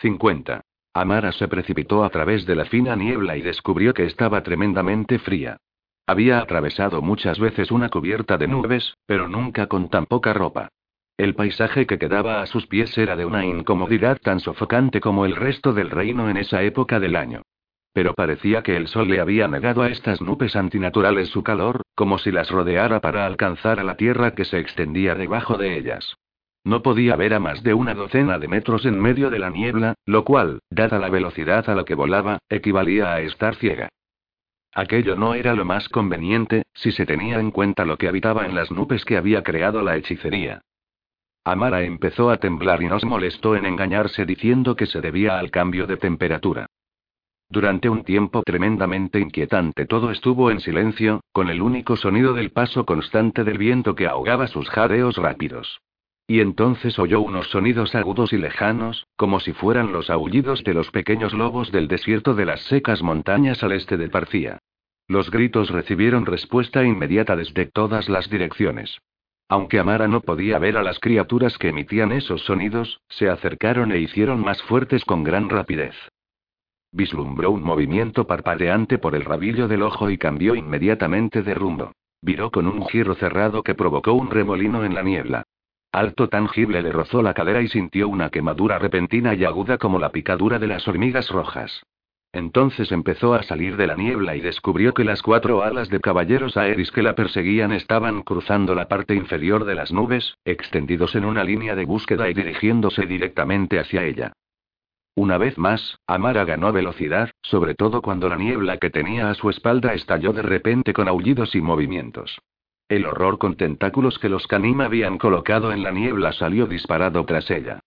50. Amara se precipitó a través de la fina niebla y descubrió que estaba tremendamente fría. Había atravesado muchas veces una cubierta de nubes, pero nunca con tan poca ropa. El paisaje que quedaba a sus pies era de una incomodidad tan sofocante como el resto del reino en esa época del año. Pero parecía que el sol le había negado a estas nubes antinaturales su calor, como si las rodeara para alcanzar a la tierra que se extendía debajo de ellas. No podía ver a más de una docena de metros en medio de la niebla, lo cual, dada la velocidad a la que volaba, equivalía a estar ciega. Aquello no era lo más conveniente, si se tenía en cuenta lo que habitaba en las nubes que había creado la hechicería. Amara empezó a temblar y no se molestó en engañarse diciendo que se debía al cambio de temperatura. Durante un tiempo tremendamente inquietante todo estuvo en silencio, con el único sonido del paso constante del viento que ahogaba sus jadeos rápidos. Y entonces oyó unos sonidos agudos y lejanos, como si fueran los aullidos de los pequeños lobos del desierto de las secas montañas al este de Parcía. Los gritos recibieron respuesta inmediata desde todas las direcciones. Aunque Amara no podía ver a las criaturas que emitían esos sonidos, se acercaron e hicieron más fuertes con gran rapidez. Vislumbró un movimiento parpadeante por el rabillo del ojo y cambió inmediatamente de rumbo. Viró con un giro cerrado que provocó un remolino en la niebla. Alto tangible le rozó la cadera y sintió una quemadura repentina y aguda como la picadura de las hormigas rojas. Entonces empezó a salir de la niebla y descubrió que las cuatro alas de caballeros aéreos que la perseguían estaban cruzando la parte inferior de las nubes, extendidos en una línea de búsqueda y dirigiéndose directamente hacia ella. Una vez más, Amara ganó velocidad, sobre todo cuando la niebla que tenía a su espalda estalló de repente con aullidos y movimientos. El horror con tentáculos que los Canim habían colocado en la niebla salió disparado tras ella.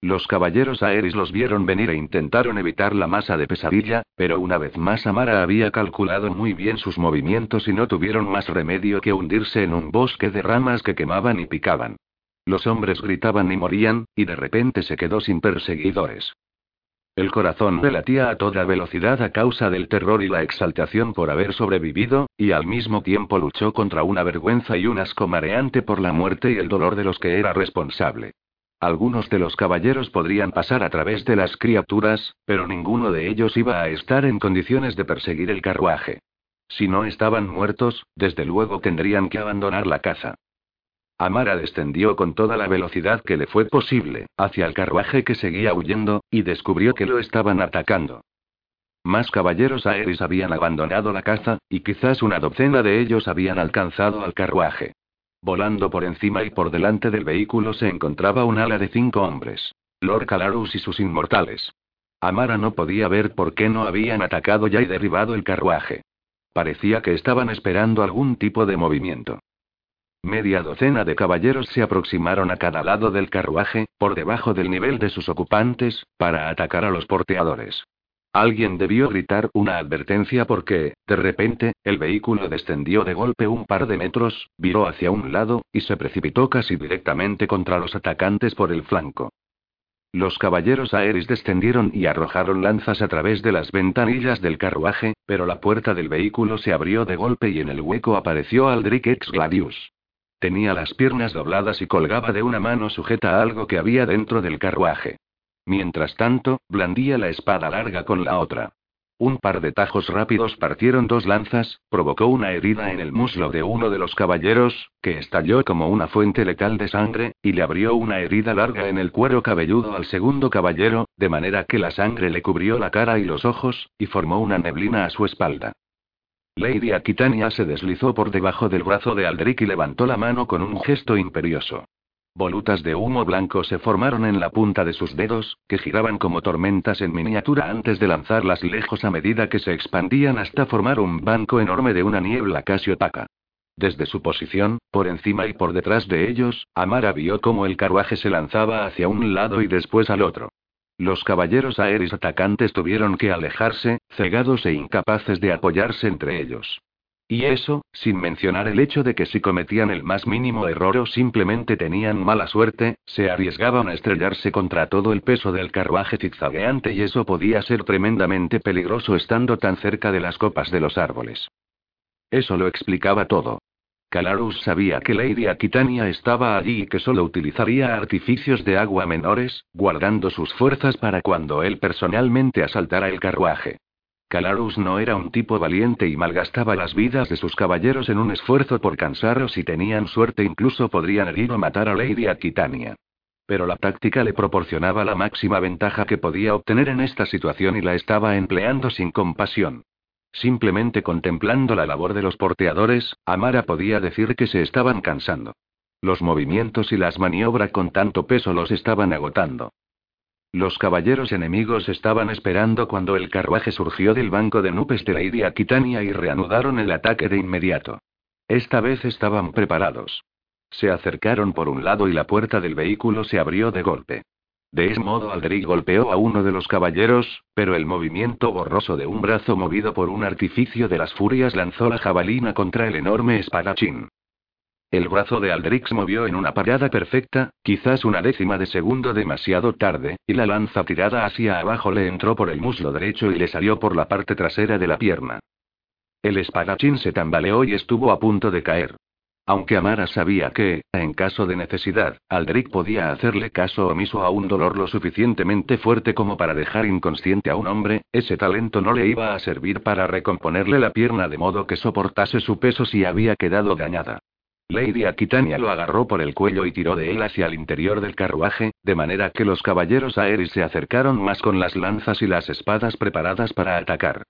Los caballeros aéreos los vieron venir e intentaron evitar la masa de pesadilla, pero una vez más Amara había calculado muy bien sus movimientos y no tuvieron más remedio que hundirse en un bosque de ramas que quemaban y picaban. Los hombres gritaban y morían, y de repente se quedó sin perseguidores. El corazón le latía a toda velocidad a causa del terror y la exaltación por haber sobrevivido, y al mismo tiempo luchó contra una vergüenza y un asco mareante por la muerte y el dolor de los que era responsable. Algunos de los caballeros podrían pasar a través de las criaturas, pero ninguno de ellos iba a estar en condiciones de perseguir el carruaje. Si no estaban muertos, desde luego tendrían que abandonar la caza. Amara descendió con toda la velocidad que le fue posible, hacia el carruaje que seguía huyendo, y descubrió que lo estaban atacando. Más caballeros aéreos habían abandonado la caza, y quizás una docena de ellos habían alcanzado al carruaje. Volando por encima y por delante del vehículo se encontraba un ala de cinco hombres. Lord Calarus y sus inmortales. Amara no podía ver por qué no habían atacado ya y derribado el carruaje. Parecía que estaban esperando algún tipo de movimiento. Media docena de caballeros se aproximaron a cada lado del carruaje, por debajo del nivel de sus ocupantes, para atacar a los porteadores. Alguien debió gritar una advertencia porque, de repente, el vehículo descendió de golpe un par de metros, viró hacia un lado, y se precipitó casi directamente contra los atacantes por el flanco. Los caballeros aéreos descendieron y arrojaron lanzas a través de las ventanillas del carruaje, pero la puerta del vehículo se abrió de golpe y en el hueco apareció Aldrich ex Gladius. Tenía las piernas dobladas y colgaba de una mano sujeta a algo que había dentro del carruaje. Mientras tanto, blandía la espada larga con la otra. Un par de tajos rápidos partieron dos lanzas, provocó una herida en el muslo de uno de los caballeros, que estalló como una fuente letal de sangre, y le abrió una herida larga en el cuero cabelludo al segundo caballero, de manera que la sangre le cubrió la cara y los ojos, y formó una neblina a su espalda. Lady Aquitania se deslizó por debajo del brazo de Aldrich y levantó la mano con un gesto imperioso. Volutas de humo blanco se formaron en la punta de sus dedos, que giraban como tormentas en miniatura antes de lanzarlas lejos a medida que se expandían hasta formar un banco enorme de una niebla casi opaca. Desde su posición, por encima y por detrás de ellos, Amara vio cómo el carruaje se lanzaba hacia un lado y después al otro. Los caballeros aéreos atacantes tuvieron que alejarse, cegados e incapaces de apoyarse entre ellos. Y eso, sin mencionar el hecho de que si cometían el más mínimo error o simplemente tenían mala suerte, se arriesgaban a estrellarse contra todo el peso del carruaje zigzagueante y eso podía ser tremendamente peligroso estando tan cerca de las copas de los árboles. Eso lo explicaba todo. Calarus sabía que Lady Aquitania estaba allí y que solo utilizaría artificios de agua menores, guardando sus fuerzas para cuando él personalmente asaltara el carruaje. Calarus no era un tipo valiente y malgastaba las vidas de sus caballeros en un esfuerzo por cansar o si tenían suerte incluso podrían herir o matar a Lady Aquitania. Pero la táctica le proporcionaba la máxima ventaja que podía obtener en esta situación y la estaba empleando sin compasión. Simplemente contemplando la labor de los porteadores, Amara podía decir que se estaban cansando. Los movimientos y las maniobras con tanto peso los estaban agotando. Los caballeros enemigos estaban esperando cuando el carruaje surgió del banco de nubes de la Idia Aquitania y reanudaron el ataque de inmediato. Esta vez estaban preparados. Se acercaron por un lado y la puerta del vehículo se abrió de golpe. De ese modo Alderic golpeó a uno de los caballeros, pero el movimiento borroso de un brazo movido por un artificio de las furias lanzó la jabalina contra el enorme espadachín. El brazo de Aldrix movió en una parada perfecta, quizás una décima de segundo demasiado tarde, y la lanza tirada hacia abajo le entró por el muslo derecho y le salió por la parte trasera de la pierna. El espadachín se tambaleó y estuvo a punto de caer. Aunque Amara sabía que, en caso de necesidad, Aldrich podía hacerle caso omiso a un dolor lo suficientemente fuerte como para dejar inconsciente a un hombre, ese talento no le iba a servir para recomponerle la pierna de modo que soportase su peso si había quedado dañada. Lady Aquitania lo agarró por el cuello y tiró de él hacia el interior del carruaje, de manera que los caballeros aéreos se acercaron más con las lanzas y las espadas preparadas para atacar.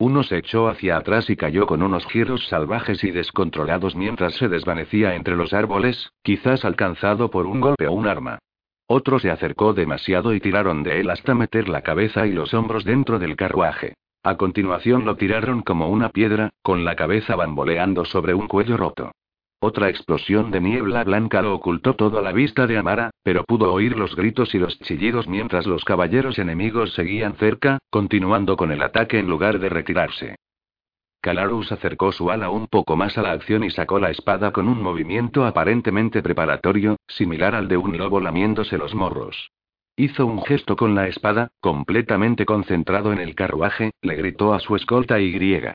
Uno se echó hacia atrás y cayó con unos giros salvajes y descontrolados mientras se desvanecía entre los árboles, quizás alcanzado por un golpe o un arma. Otro se acercó demasiado y tiraron de él hasta meter la cabeza y los hombros dentro del carruaje. A continuación lo tiraron como una piedra, con la cabeza bamboleando sobre un cuello roto. Otra explosión de niebla blanca lo ocultó todo a la vista de Amara, pero pudo oír los gritos y los chillidos mientras los caballeros enemigos seguían cerca, continuando con el ataque en lugar de retirarse. Calarus acercó su ala un poco más a la acción y sacó la espada con un movimiento aparentemente preparatorio, similar al de un lobo lamiéndose los morros. Hizo un gesto con la espada, completamente concentrado en el carruaje, le gritó a su escolta y griega.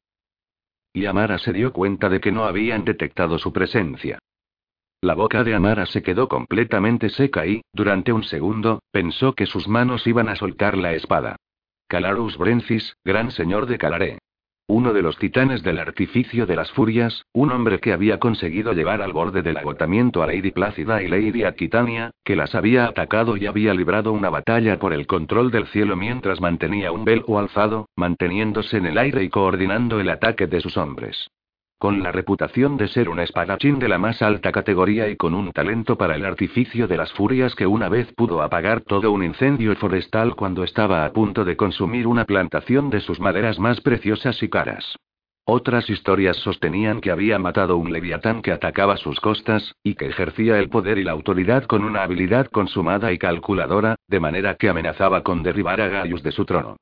Y Amara se dio cuenta de que no habían detectado su presencia. La boca de Amara se quedó completamente seca y, durante un segundo, pensó que sus manos iban a soltar la espada. Calarus Brencis, gran señor de Calaré. Uno de los titanes del artificio de las furias, un hombre que había conseguido llevar al borde del agotamiento a Lady Plácida y Lady Aquitania, que las había atacado y había librado una batalla por el control del cielo mientras mantenía un velo alzado, manteniéndose en el aire y coordinando el ataque de sus hombres. Con la reputación de ser un espadachín de la más alta categoría y con un talento para el artificio de las furias que una vez pudo apagar todo un incendio forestal cuando estaba a punto de consumir una plantación de sus maderas más preciosas y caras. Otras historias sostenían que había matado un leviatán que atacaba sus costas, y que ejercía el poder y la autoridad con una habilidad consumada y calculadora, de manera que amenazaba con derribar a Gaius de su trono.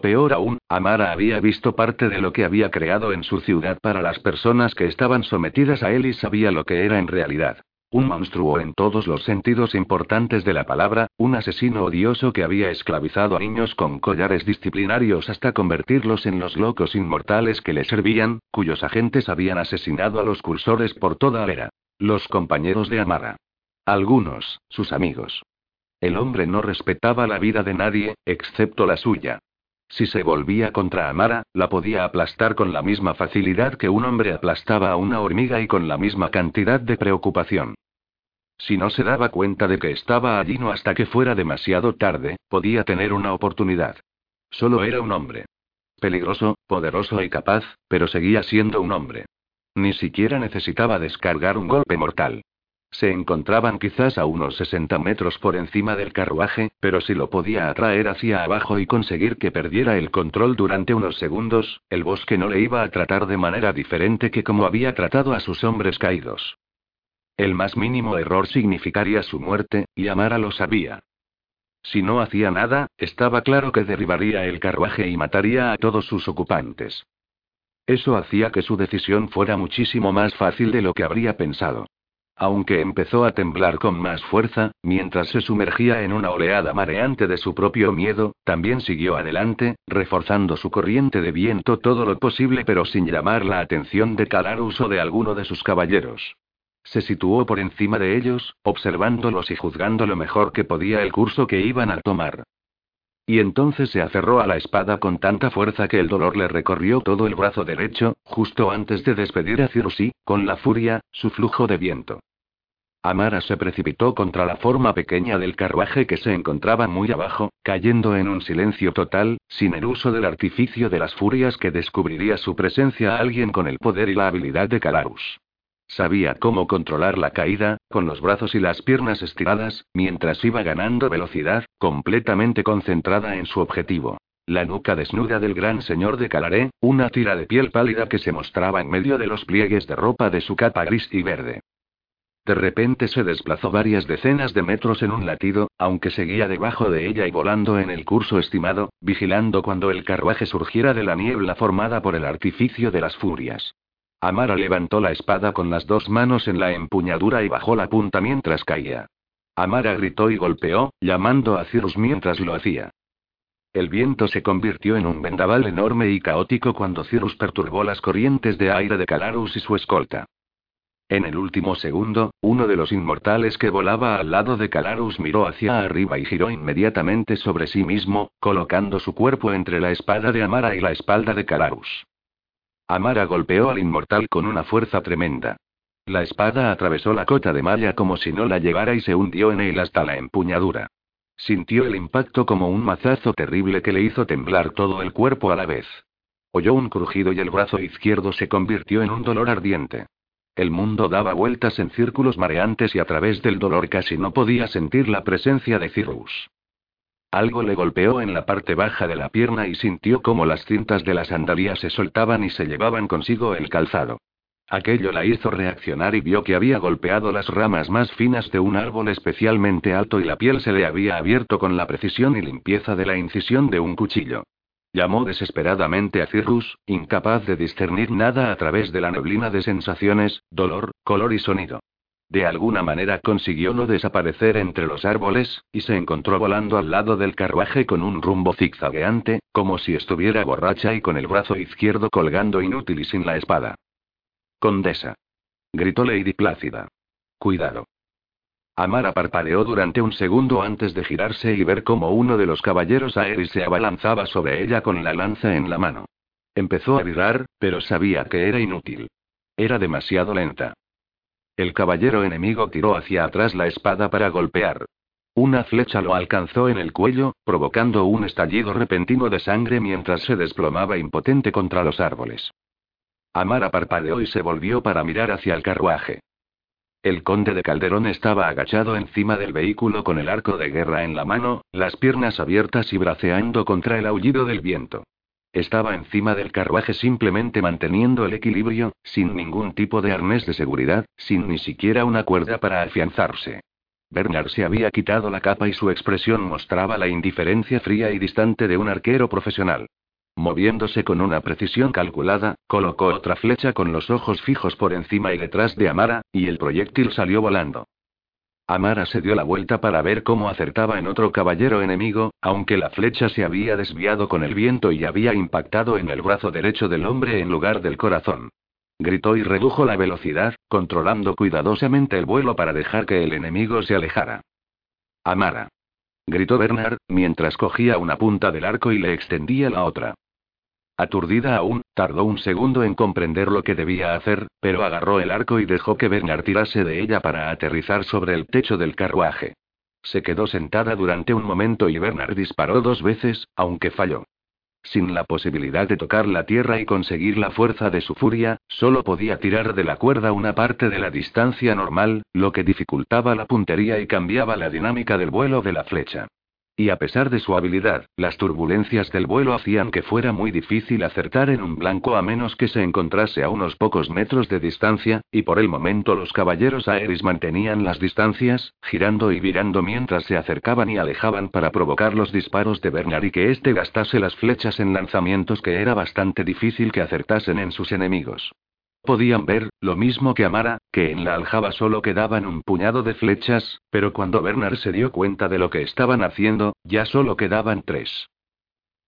Peor aún, Amara había visto parte de lo que había creado en su ciudad para las personas que estaban sometidas a él y sabía lo que era en realidad. Un monstruo en todos los sentidos importantes de la palabra, un asesino odioso que había esclavizado a niños con collares disciplinarios hasta convertirlos en los locos inmortales que le servían, cuyos agentes habían asesinado a los cursores por toda la era. Los compañeros de Amara. Algunos, sus amigos. El hombre no respetaba la vida de nadie, excepto la suya. Si se volvía contra Amara, la podía aplastar con la misma facilidad que un hombre aplastaba a una hormiga y con la misma cantidad de preocupación. Si no se daba cuenta de que estaba allí no hasta que fuera demasiado tarde, podía tener una oportunidad. Solo era un hombre. Peligroso, poderoso y capaz, pero seguía siendo un hombre. Ni siquiera necesitaba descargar un golpe mortal. Se encontraban quizás a unos 60 metros por encima del carruaje, pero si lo podía atraer hacia abajo y conseguir que perdiera el control durante unos segundos, el bosque no le iba a tratar de manera diferente que como había tratado a sus hombres caídos. El más mínimo error significaría su muerte, y Amara lo sabía. Si no hacía nada, estaba claro que derribaría el carruaje y mataría a todos sus ocupantes. Eso hacía que su decisión fuera muchísimo más fácil de lo que habría pensado. Aunque empezó a temblar con más fuerza, mientras se sumergía en una oleada mareante de su propio miedo, también siguió adelante, reforzando su corriente de viento todo lo posible pero sin llamar la atención de Calarus o de alguno de sus caballeros. Se situó por encima de ellos, observándolos y juzgando lo mejor que podía el curso que iban a tomar. Y entonces se aferró a la espada con tanta fuerza que el dolor le recorrió todo el brazo derecho, justo antes de despedir a Cirusí, con la furia, su flujo de viento. Amara se precipitó contra la forma pequeña del carruaje que se encontraba muy abajo, cayendo en un silencio total, sin el uso del artificio de las furias que descubriría su presencia a alguien con el poder y la habilidad de Calarus. Sabía cómo controlar la caída, con los brazos y las piernas estiradas, mientras iba ganando velocidad, completamente concentrada en su objetivo. La nuca desnuda del gran señor de Calaré, una tira de piel pálida que se mostraba en medio de los pliegues de ropa de su capa gris y verde. De repente se desplazó varias decenas de metros en un latido, aunque seguía debajo de ella y volando en el curso estimado, vigilando cuando el carruaje surgiera de la niebla formada por el artificio de las furias. Amara levantó la espada con las dos manos en la empuñadura y bajó la punta mientras caía. Amara gritó y golpeó, llamando a Cirrus mientras lo hacía. El viento se convirtió en un vendaval enorme y caótico cuando Cirrus perturbó las corrientes de aire de Calarus y su escolta. En el último segundo, uno de los inmortales que volaba al lado de Calarus miró hacia arriba y giró inmediatamente sobre sí mismo, colocando su cuerpo entre la espada de Amara y la espalda de Calarus. Amara golpeó al inmortal con una fuerza tremenda. La espada atravesó la cota de malla como si no la llevara y se hundió en él hasta la empuñadura. Sintió el impacto como un mazazo terrible que le hizo temblar todo el cuerpo a la vez. Oyó un crujido y el brazo izquierdo se convirtió en un dolor ardiente. El mundo daba vueltas en círculos mareantes y a través del dolor casi no podía sentir la presencia de Cirrus. Algo le golpeó en la parte baja de la pierna y sintió como las cintas de la sandalía se soltaban y se llevaban consigo el calzado. Aquello la hizo reaccionar y vio que había golpeado las ramas más finas de un árbol especialmente alto y la piel se le había abierto con la precisión y limpieza de la incisión de un cuchillo. Llamó desesperadamente a Cirrus, incapaz de discernir nada a través de la neblina de sensaciones, dolor, color y sonido. De alguna manera consiguió no desaparecer entre los árboles, y se encontró volando al lado del carruaje con un rumbo zigzagueante, como si estuviera borracha y con el brazo izquierdo colgando inútil y sin la espada. Condesa. Gritó Lady Plácida. Cuidado. Amara parpadeó durante un segundo antes de girarse y ver cómo uno de los caballeros aéreos se abalanzaba sobre ella con la lanza en la mano. Empezó a vibrar, pero sabía que era inútil. Era demasiado lenta. El caballero enemigo tiró hacia atrás la espada para golpear. Una flecha lo alcanzó en el cuello, provocando un estallido repentino de sangre mientras se desplomaba impotente contra los árboles. Amara parpadeó y se volvió para mirar hacia el carruaje. El conde de Calderón estaba agachado encima del vehículo con el arco de guerra en la mano, las piernas abiertas y braceando contra el aullido del viento. Estaba encima del carruaje simplemente manteniendo el equilibrio, sin ningún tipo de arnés de seguridad, sin ni siquiera una cuerda para afianzarse. Bernard se había quitado la capa y su expresión mostraba la indiferencia fría y distante de un arquero profesional. Moviéndose con una precisión calculada, colocó otra flecha con los ojos fijos por encima y detrás de Amara, y el proyectil salió volando. Amara se dio la vuelta para ver cómo acertaba en otro caballero enemigo, aunque la flecha se había desviado con el viento y había impactado en el brazo derecho del hombre en lugar del corazón. Gritó y redujo la velocidad, controlando cuidadosamente el vuelo para dejar que el enemigo se alejara. Amara. Gritó Bernard, mientras cogía una punta del arco y le extendía la otra. Aturdida aún, tardó un segundo en comprender lo que debía hacer, pero agarró el arco y dejó que Bernard tirase de ella para aterrizar sobre el techo del carruaje. Se quedó sentada durante un momento y Bernard disparó dos veces, aunque falló. Sin la posibilidad de tocar la tierra y conseguir la fuerza de su furia, solo podía tirar de la cuerda una parte de la distancia normal, lo que dificultaba la puntería y cambiaba la dinámica del vuelo de la flecha. Y a pesar de su habilidad, las turbulencias del vuelo hacían que fuera muy difícil acertar en un blanco a menos que se encontrase a unos pocos metros de distancia, y por el momento los caballeros aéreos mantenían las distancias, girando y virando mientras se acercaban y alejaban para provocar los disparos de Bernard y que éste gastase las flechas en lanzamientos que era bastante difícil que acertasen en sus enemigos. Podían ver, lo mismo que Amara, que en la aljaba solo quedaban un puñado de flechas, pero cuando Bernard se dio cuenta de lo que estaban haciendo, ya solo quedaban tres.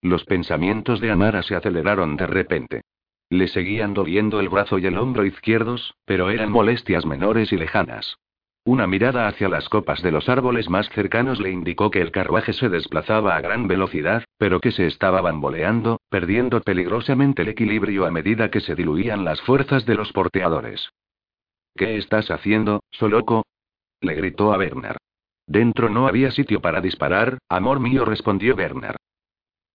Los pensamientos de Amara se aceleraron de repente. Le seguían doliendo el brazo y el hombro izquierdos, pero eran molestias menores y lejanas. Una mirada hacia las copas de los árboles más cercanos le indicó que el carruaje se desplazaba a gran velocidad, pero que se estaba bamboleando, perdiendo peligrosamente el equilibrio a medida que se diluían las fuerzas de los porteadores. ¿Qué estás haciendo, Soloco? le gritó a Bernard. Dentro no había sitio para disparar, amor mío, respondió Bernard.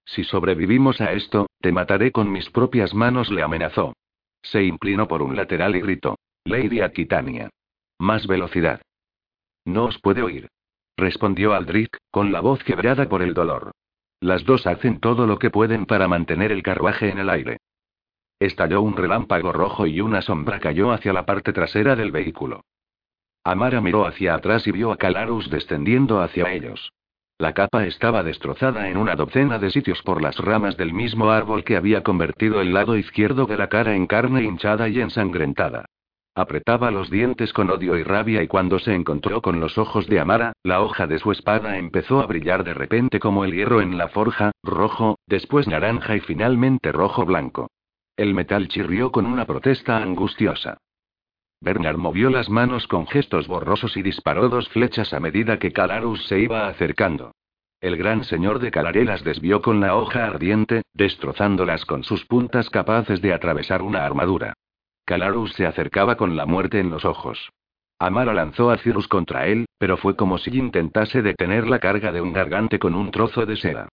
Si sobrevivimos a esto, te mataré con mis propias manos, le amenazó. Se inclinó por un lateral y gritó: Lady Aquitania. Más velocidad. No os puede oír. Respondió Aldrich, con la voz quebrada por el dolor. Las dos hacen todo lo que pueden para mantener el carruaje en el aire. Estalló un relámpago rojo y una sombra cayó hacia la parte trasera del vehículo. Amara miró hacia atrás y vio a Calarus descendiendo hacia ellos. La capa estaba destrozada en una docena de sitios por las ramas del mismo árbol que había convertido el lado izquierdo de la cara en carne hinchada y ensangrentada. Apretaba los dientes con odio y rabia y cuando se encontró con los ojos de Amara, la hoja de su espada empezó a brillar de repente como el hierro en la forja, rojo, después naranja y finalmente rojo-blanco. El metal chirrió con una protesta angustiosa. Bernard movió las manos con gestos borrosos y disparó dos flechas a medida que Calarus se iba acercando. El gran señor de Calaré las desvió con la hoja ardiente, destrozándolas con sus puntas capaces de atravesar una armadura. Calarus se acercaba con la muerte en los ojos. Amara lanzó a Cirrus contra él, pero fue como si intentase detener la carga de un gargante con un trozo de seda.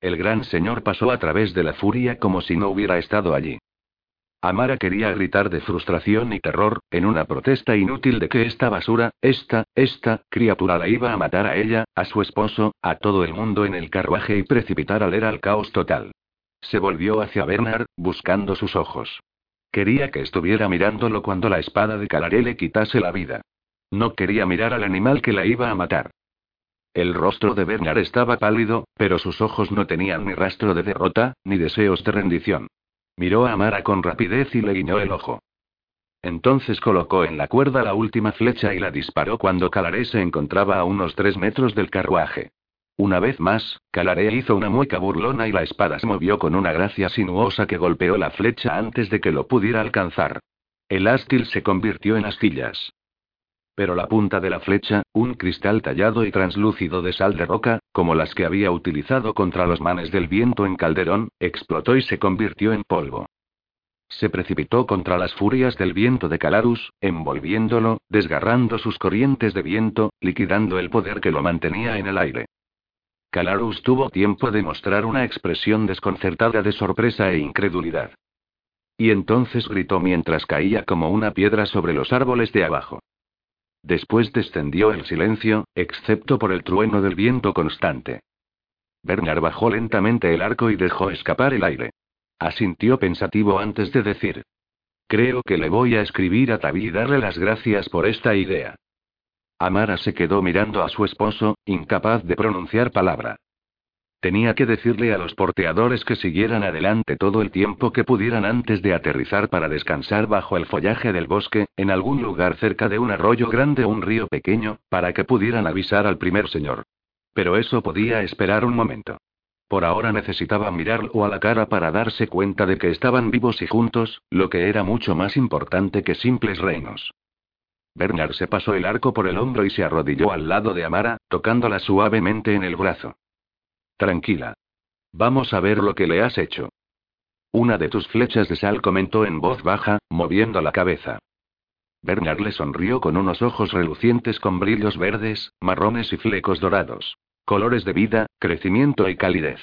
El gran señor pasó a través de la furia como si no hubiera estado allí. Amara quería gritar de frustración y terror, en una protesta inútil de que esta basura, esta, esta, criatura la iba a matar a ella, a su esposo, a todo el mundo en el carruaje y precipitar al era al caos total. Se volvió hacia Bernard, buscando sus ojos. Quería que estuviera mirándolo cuando la espada de Calaré le quitase la vida. No quería mirar al animal que la iba a matar. El rostro de Bernard estaba pálido, pero sus ojos no tenían ni rastro de derrota, ni deseos de rendición. Miró a Amara con rapidez y le guiñó el ojo. Entonces colocó en la cuerda la última flecha y la disparó cuando Calaré se encontraba a unos tres metros del carruaje. Una vez más, Calaré hizo una mueca burlona y la espada se movió con una gracia sinuosa que golpeó la flecha antes de que lo pudiera alcanzar. El ástil se convirtió en astillas. Pero la punta de la flecha, un cristal tallado y translúcido de sal de roca, como las que había utilizado contra los manes del viento en Calderón, explotó y se convirtió en polvo. Se precipitó contra las furias del viento de Calarus, envolviéndolo, desgarrando sus corrientes de viento, liquidando el poder que lo mantenía en el aire. Calarus tuvo tiempo de mostrar una expresión desconcertada de sorpresa e incredulidad. Y entonces gritó mientras caía como una piedra sobre los árboles de abajo. Después descendió el silencio, excepto por el trueno del viento constante. Bernard bajó lentamente el arco y dejó escapar el aire. Asintió pensativo antes de decir. Creo que le voy a escribir a Tabi y darle las gracias por esta idea. Amara se quedó mirando a su esposo, incapaz de pronunciar palabra. Tenía que decirle a los porteadores que siguieran adelante todo el tiempo que pudieran antes de aterrizar para descansar bajo el follaje del bosque, en algún lugar cerca de un arroyo grande o un río pequeño, para que pudieran avisar al primer señor. Pero eso podía esperar un momento. Por ahora necesitaba mirarlo a la cara para darse cuenta de que estaban vivos y juntos, lo que era mucho más importante que simples reinos. Bernard se pasó el arco por el hombro y se arrodilló al lado de Amara, tocándola suavemente en el brazo. Tranquila. Vamos a ver lo que le has hecho. Una de tus flechas de sal comentó en voz baja, moviendo la cabeza. Bernard le sonrió con unos ojos relucientes con brillos verdes, marrones y flecos dorados. Colores de vida, crecimiento y calidez.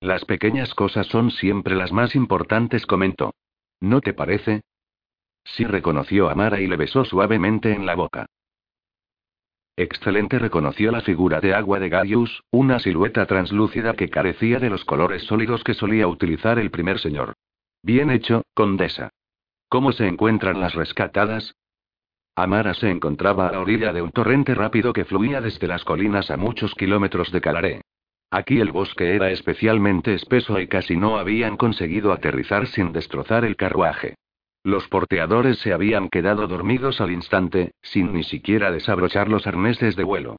Las pequeñas cosas son siempre las más importantes, comentó. ¿No te parece? Sí reconoció a Mara y le besó suavemente en la boca. Excelente reconoció la figura de agua de Gaius, una silueta translúcida que carecía de los colores sólidos que solía utilizar el primer señor. Bien hecho, condesa. ¿Cómo se encuentran las rescatadas? Amara se encontraba a la orilla de un torrente rápido que fluía desde las colinas a muchos kilómetros de Calaré. Aquí el bosque era especialmente espeso y casi no habían conseguido aterrizar sin destrozar el carruaje. Los porteadores se habían quedado dormidos al instante, sin ni siquiera desabrochar los arneses de vuelo.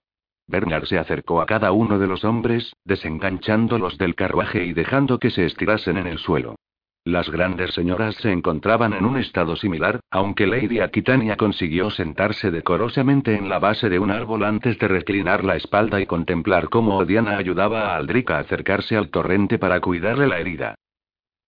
Bernard se acercó a cada uno de los hombres, desenganchándolos del carruaje y dejando que se estirasen en el suelo. Las grandes señoras se encontraban en un estado similar, aunque Lady Aquitania consiguió sentarse decorosamente en la base de un árbol antes de reclinar la espalda y contemplar cómo Odiana ayudaba a Aldrich a acercarse al torrente para cuidarle la herida.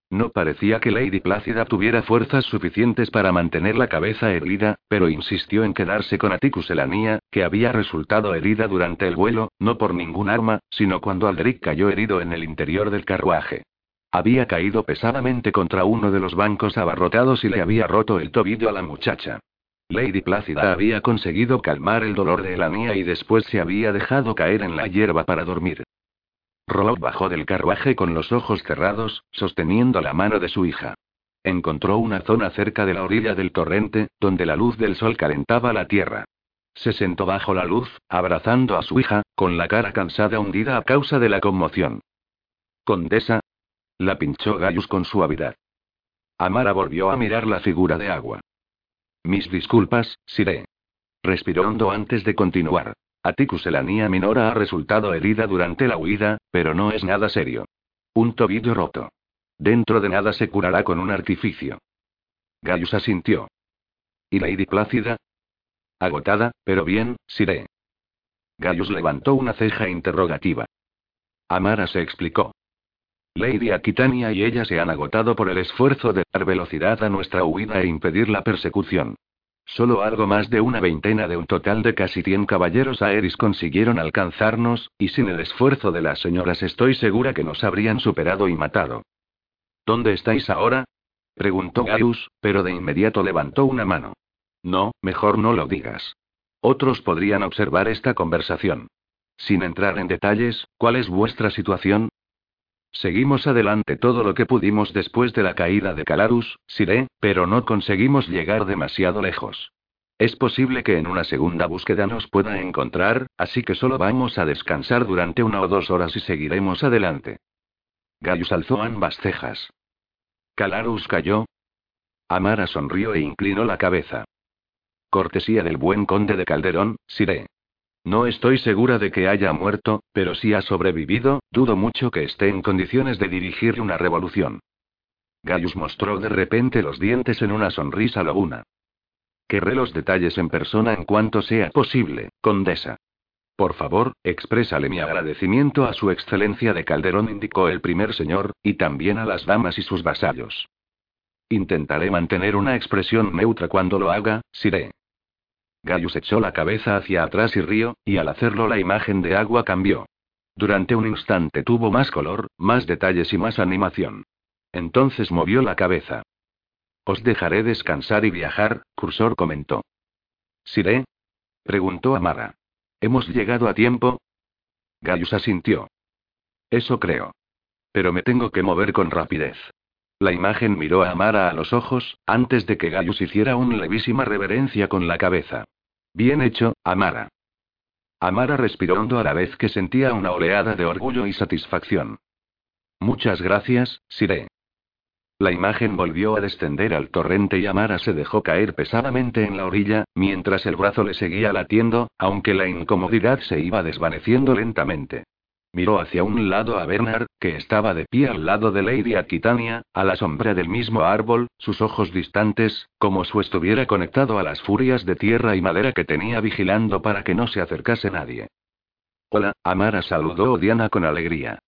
No parecía que Lady Plácida tuviera fuerzas suficientes para mantener la cabeza herida, pero insistió en quedarse con Atticus Elania, que había resultado herida durante el vuelo, no por ningún arma, sino cuando Aldrich cayó herido en el interior del carruaje. Había caído pesadamente contra uno de los bancos abarrotados y le había roto el tobillo a la muchacha. Lady Plácida había conseguido calmar el dolor de Elania y después se había dejado caer en la hierba para dormir. Rollo bajó del carruaje con los ojos cerrados, sosteniendo la mano de su hija. Encontró una zona cerca de la orilla del torrente, donde la luz del sol calentaba la tierra. Se sentó bajo la luz, abrazando a su hija, con la cara cansada hundida a causa de la conmoción. Condesa, la pinchó Gaius con suavidad. Amara volvió a mirar la figura de agua. Mis disculpas, Siré. Respiró hondo antes de continuar. Atticus Elania Minora ha resultado herida durante la huida, pero no es nada serio. Un tobillo roto. Dentro de nada se curará con un artificio. Gaius asintió. ¿Y Lady Plácida? Agotada, pero bien, Siré. Gaius levantó una ceja interrogativa. Amara se explicó. Lady Aquitania y ella se han agotado por el esfuerzo de dar velocidad a nuestra huida e impedir la persecución. Solo algo más de una veintena de un total de casi cien caballeros aéreos consiguieron alcanzarnos, y sin el esfuerzo de las señoras estoy segura que nos habrían superado y matado. ¿Dónde estáis ahora? preguntó Gaius, pero de inmediato levantó una mano. No, mejor no lo digas. Otros podrían observar esta conversación. Sin entrar en detalles, ¿cuál es vuestra situación? Seguimos adelante todo lo que pudimos después de la caída de Calarus, Siré, pero no conseguimos llegar demasiado lejos. Es posible que en una segunda búsqueda nos pueda encontrar, así que solo vamos a descansar durante una o dos horas y seguiremos adelante. Gaius alzó ambas cejas. ¿Calarus cayó? Amara sonrió e inclinó la cabeza. Cortesía del buen conde de Calderón, Siré. No estoy segura de que haya muerto, pero si ha sobrevivido, dudo mucho que esté en condiciones de dirigir una revolución. Gaius mostró de repente los dientes en una sonrisa lobuna. Querré los detalles en persona en cuanto sea posible, condesa. Por favor, exprésale mi agradecimiento a su excelencia de Calderón, indicó el primer señor, y también a las damas y sus vasallos. Intentaré mantener una expresión neutra cuando lo haga, Siré. Gaius echó la cabeza hacia atrás y rió, y al hacerlo la imagen de agua cambió. Durante un instante tuvo más color, más detalles y más animación. Entonces movió la cabeza. Os dejaré descansar y viajar, Cursor comentó. ¿Siré? preguntó Amara. ¿Hemos llegado a tiempo? Gaius asintió. Eso creo. Pero me tengo que mover con rapidez. La imagen miró a Amara a los ojos, antes de que Gaius hiciera una levísima reverencia con la cabeza. Bien hecho, Amara. Amara respiró hondo a la vez que sentía una oleada de orgullo y satisfacción. Muchas gracias, Siré. La imagen volvió a descender al torrente y Amara se dejó caer pesadamente en la orilla, mientras el brazo le seguía latiendo, aunque la incomodidad se iba desvaneciendo lentamente. Miró hacia un lado a Bernard, que estaba de pie al lado de Lady Aquitania, a la sombra del mismo árbol, sus ojos distantes, como si estuviera conectado a las furias de tierra y madera que tenía vigilando para que no se acercase nadie. Hola, Amara saludó Diana con alegría.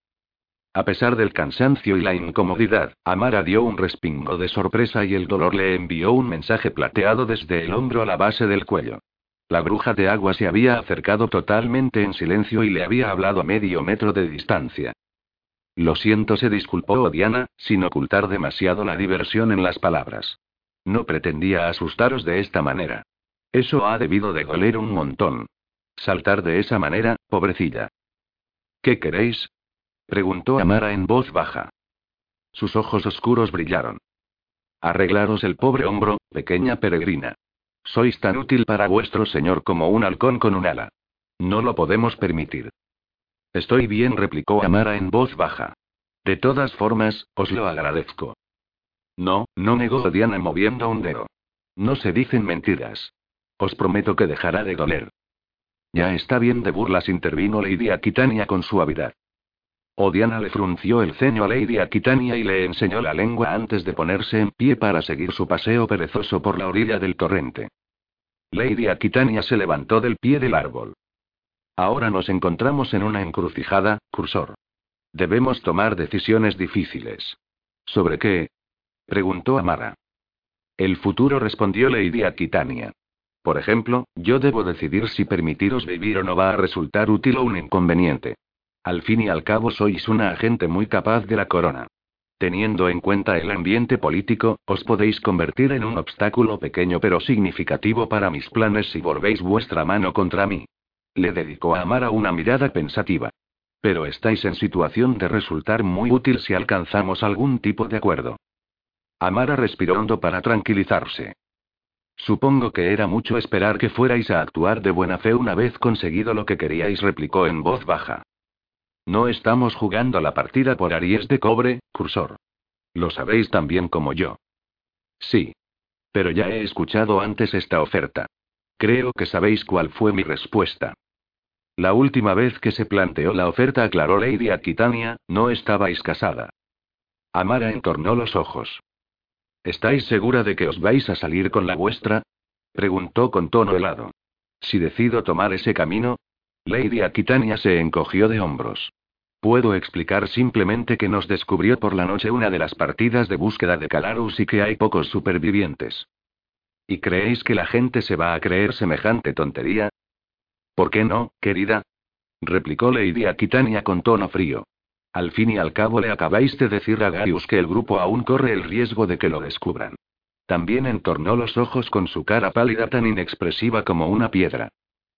A pesar del cansancio y la incomodidad, Amara dio un respingo de sorpresa y el dolor le envió un mensaje plateado desde el hombro a la base del cuello. La bruja de agua se había acercado totalmente en silencio y le había hablado a medio metro de distancia. Lo siento, se disculpó Diana, sin ocultar demasiado la diversión en las palabras. No pretendía asustaros de esta manera. Eso ha debido de doler un montón. Saltar de esa manera, pobrecilla. ¿Qué queréis? preguntó Amara en voz baja. Sus ojos oscuros brillaron. Arreglaros el pobre hombro, pequeña peregrina. Sois tan útil para vuestro señor como un halcón con un ala. No lo podemos permitir. Estoy bien, replicó Amara en voz baja. De todas formas, os lo agradezco. No, no negó Diana moviendo un dedo. No se dicen mentiras. Os prometo que dejará de doler. Ya está bien de burlas, intervino Lady Aquitania con suavidad. Odiana le frunció el ceño a Lady Aquitania y le enseñó la lengua antes de ponerse en pie para seguir su paseo perezoso por la orilla del torrente. Lady Aquitania se levantó del pie del árbol. Ahora nos encontramos en una encrucijada, cursor. Debemos tomar decisiones difíciles. ¿Sobre qué? preguntó Amara. El futuro respondió Lady Aquitania. Por ejemplo, yo debo decidir si permitiros vivir o no va a resultar útil o un inconveniente. Al fin y al cabo sois una agente muy capaz de la corona. Teniendo en cuenta el ambiente político, os podéis convertir en un obstáculo pequeño pero significativo para mis planes si volvéis vuestra mano contra mí. Le dedicó a Amara una mirada pensativa. Pero estáis en situación de resultar muy útil si alcanzamos algún tipo de acuerdo. Amara respiró hondo para tranquilizarse. Supongo que era mucho esperar que fuerais a actuar de buena fe una vez conseguido lo que queríais, replicó en voz baja. No estamos jugando la partida por Aries de cobre, cursor. Lo sabéis tan bien como yo. Sí. Pero ya he escuchado antes esta oferta. Creo que sabéis cuál fue mi respuesta. La última vez que se planteó la oferta, aclaró Lady Aquitania, no estabais casada. Amara entornó los ojos. ¿Estáis segura de que os vais a salir con la vuestra? preguntó con tono helado. Si decido tomar ese camino. Lady Aquitania se encogió de hombros. Puedo explicar simplemente que nos descubrió por la noche una de las partidas de búsqueda de Calarus y que hay pocos supervivientes. ¿Y creéis que la gente se va a creer semejante tontería? ¿Por qué no, querida? replicó Lady Aquitania con tono frío. Al fin y al cabo le acabáis de decir a Gaius que el grupo aún corre el riesgo de que lo descubran. También entornó los ojos con su cara pálida tan inexpresiva como una piedra.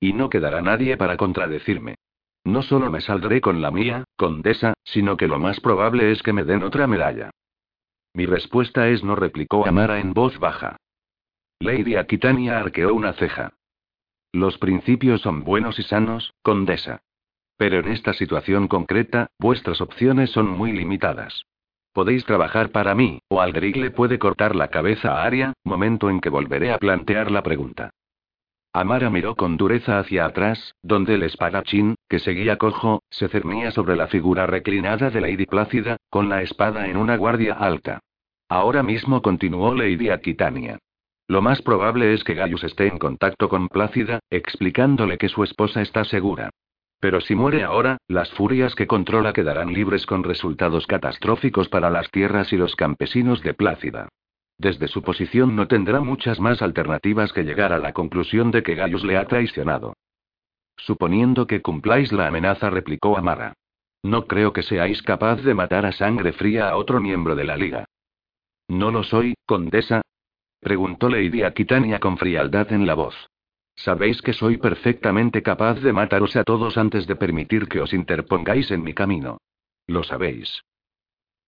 Y no quedará nadie para contradecirme. No solo me saldré con la mía, condesa, sino que lo más probable es que me den otra medalla. Mi respuesta es no, replicó Amara en voz baja. Lady Aquitania arqueó una ceja. Los principios son buenos y sanos, condesa. Pero en esta situación concreta, vuestras opciones son muy limitadas. Podéis trabajar para mí, o Aldrich le puede cortar la cabeza a Aria, momento en que volveré a plantear la pregunta. Amara miró con dureza hacia atrás, donde el espadachín, que seguía cojo, se cernía sobre la figura reclinada de Lady Plácida, con la espada en una guardia alta. Ahora mismo continuó Lady Aquitania. Lo más probable es que Gaius esté en contacto con Plácida, explicándole que su esposa está segura. Pero si muere ahora, las furias que controla quedarán libres con resultados catastróficos para las tierras y los campesinos de Plácida. Desde su posición no tendrá muchas más alternativas que llegar a la conclusión de que Gaius le ha traicionado. Suponiendo que cumpláis la amenaza, replicó Amara. No creo que seáis capaz de matar a sangre fría a otro miembro de la Liga. ¿No lo soy, condesa? preguntó Lady Aquitania con frialdad en la voz. Sabéis que soy perfectamente capaz de mataros a todos antes de permitir que os interpongáis en mi camino. Lo sabéis.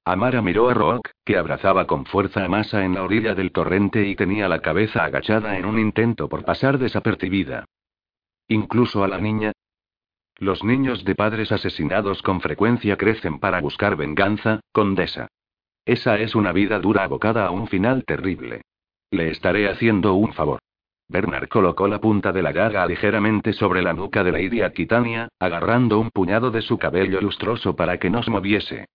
Amara miró a Rook, que abrazaba con fuerza a Masa en la orilla del torrente y tenía la cabeza agachada en un intento por pasar desapercibida. Incluso a la niña. Los niños de padres asesinados con frecuencia crecen para buscar venganza, condesa. Esa es una vida dura abocada a un final terrible. Le estaré haciendo un favor. Bernard colocó la punta de la gaga ligeramente sobre la nuca de Lady Aquitania, agarrando un puñado de su cabello lustroso para que no se moviese.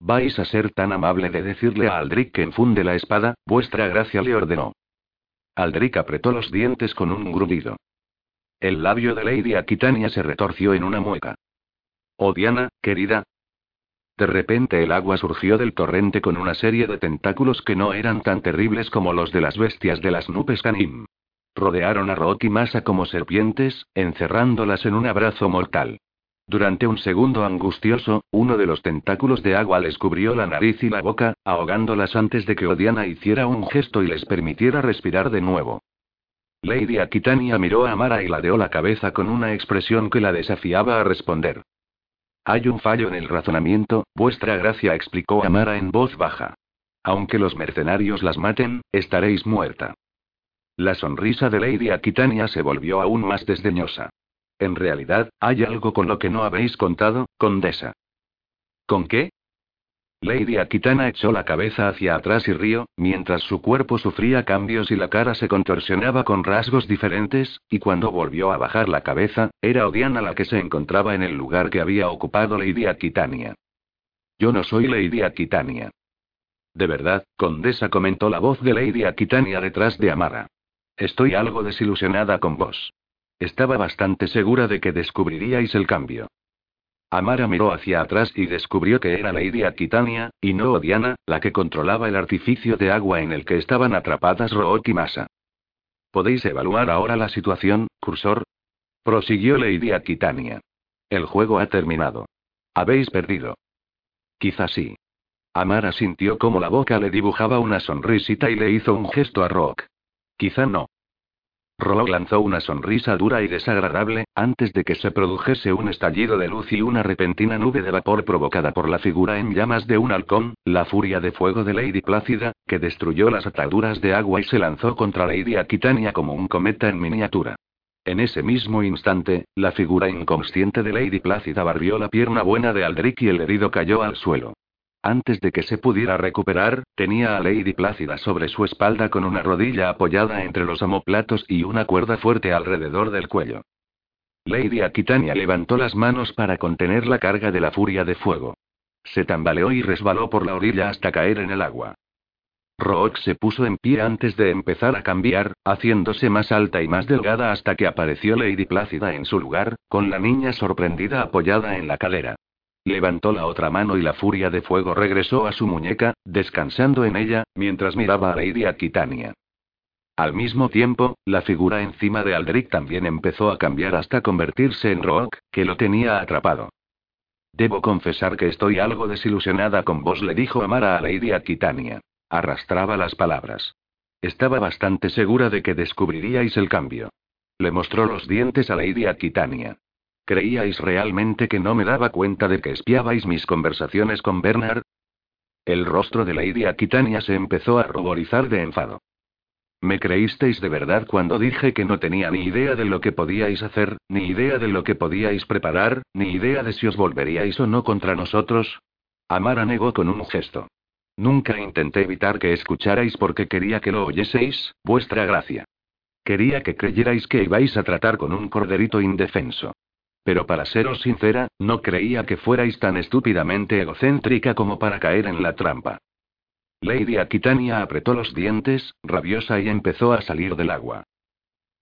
¿Vais a ser tan amable de decirle a Aldrich que enfunde la espada? Vuestra gracia le ordenó. Aldrich apretó los dientes con un grudido. El labio de Lady Aquitania se retorció en una mueca. Oh Diana, querida. De repente el agua surgió del torrente con una serie de tentáculos que no eran tan terribles como los de las bestias de las nubes canim. Rodearon a Rock y Masa como serpientes, encerrándolas en un abrazo mortal. Durante un segundo angustioso, uno de los tentáculos de agua les cubrió la nariz y la boca, ahogándolas antes de que Odiana hiciera un gesto y les permitiera respirar de nuevo. Lady Aquitania miró a Mara y ladeó la cabeza con una expresión que la desafiaba a responder. Hay un fallo en el razonamiento, vuestra gracia explicó Amara en voz baja. Aunque los mercenarios las maten, estaréis muerta. La sonrisa de Lady Aquitania se volvió aún más desdeñosa. En realidad, hay algo con lo que no habéis contado, condesa. ¿Con qué? Lady Akitana echó la cabeza hacia atrás y rió, mientras su cuerpo sufría cambios y la cara se contorsionaba con rasgos diferentes, y cuando volvió a bajar la cabeza, era Odiana la que se encontraba en el lugar que había ocupado Lady Aquitania. Yo no soy Lady Aquitania. De verdad, condesa comentó la voz de Lady Aquitania detrás de Amara. Estoy algo desilusionada con vos. Estaba bastante segura de que descubriríais el cambio. Amara miró hacia atrás y descubrió que era Lady Aquitania, y no Odiana, la que controlaba el artificio de agua en el que estaban atrapadas Rook y Masa. ¿Podéis evaluar ahora la situación, cursor? Prosiguió Lady Aquitania. El juego ha terminado. Habéis perdido. Quizá sí. Amara sintió como la boca le dibujaba una sonrisita y le hizo un gesto a Rock. Quizá no. Rock lanzó una sonrisa dura y desagradable, antes de que se produjese un estallido de luz y una repentina nube de vapor provocada por la figura en llamas de un halcón, la furia de fuego de Lady Plácida, que destruyó las ataduras de agua y se lanzó contra Lady Aquitania como un cometa en miniatura. En ese mismo instante, la figura inconsciente de Lady Plácida barrió la pierna buena de Aldrich y el herido cayó al suelo. Antes de que se pudiera recuperar, tenía a Lady Plácida sobre su espalda con una rodilla apoyada entre los omoplatos y una cuerda fuerte alrededor del cuello. Lady Aquitania levantó las manos para contener la carga de la furia de fuego. Se tambaleó y resbaló por la orilla hasta caer en el agua. Rook se puso en pie antes de empezar a cambiar, haciéndose más alta y más delgada hasta que apareció Lady Plácida en su lugar, con la niña sorprendida apoyada en la cadera. Levantó la otra mano y la furia de fuego regresó a su muñeca, descansando en ella, mientras miraba a Lady Aquitania. Al mismo tiempo, la figura encima de Aldrich también empezó a cambiar hasta convertirse en Rook, que lo tenía atrapado. Debo confesar que estoy algo desilusionada con vos, le dijo Amara a Lady Aquitania. Arrastraba las palabras. Estaba bastante segura de que descubriríais el cambio. Le mostró los dientes a Lady Aquitania. ¿Creíais realmente que no me daba cuenta de que espiabais mis conversaciones con Bernard? El rostro de Lady Aquitania se empezó a ruborizar de enfado. ¿Me creísteis de verdad cuando dije que no tenía ni idea de lo que podíais hacer, ni idea de lo que podíais preparar, ni idea de si os volveríais o no contra nosotros? Amara negó con un gesto. Nunca intenté evitar que escucharais porque quería que lo oyeseis, vuestra gracia. Quería que creyerais que ibais a tratar con un corderito indefenso. Pero para seros sincera, no creía que fuerais tan estúpidamente egocéntrica como para caer en la trampa. Lady Aquitania apretó los dientes, rabiosa y empezó a salir del agua.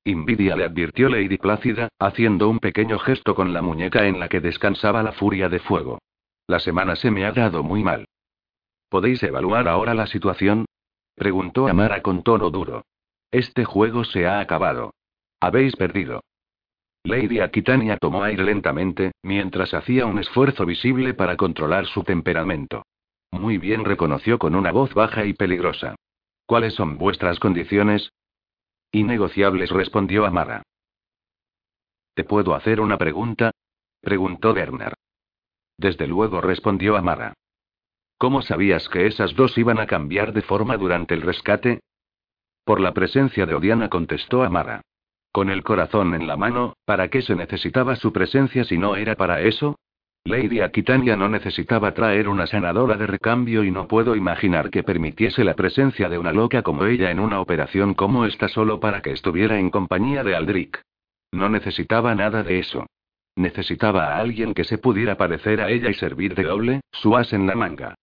Invidia le advirtió Lady Plácida, haciendo un pequeño gesto con la muñeca en la que descansaba la furia de fuego. La semana se me ha dado muy mal. ¿Podéis evaluar ahora la situación? preguntó Amara con tono duro. Este juego se ha acabado. Habéis perdido. Lady Aquitania tomó aire lentamente, mientras hacía un esfuerzo visible para controlar su temperamento. Muy bien reconoció con una voz baja y peligrosa. ¿Cuáles son vuestras condiciones? Innegociables respondió Amara. ¿Te puedo hacer una pregunta? preguntó Bernard. Desde luego respondió Amara. ¿Cómo sabías que esas dos iban a cambiar de forma durante el rescate? Por la presencia de Odiana contestó Amara. Con el corazón en la mano, ¿para qué se necesitaba su presencia si no era para eso? Lady Aquitania no necesitaba traer una sanadora de recambio y no puedo imaginar que permitiese la presencia de una loca como ella en una operación como esta solo para que estuviera en compañía de Aldrich. No necesitaba nada de eso. Necesitaba a alguien que se pudiera parecer a ella y servir de doble, su as en la manga.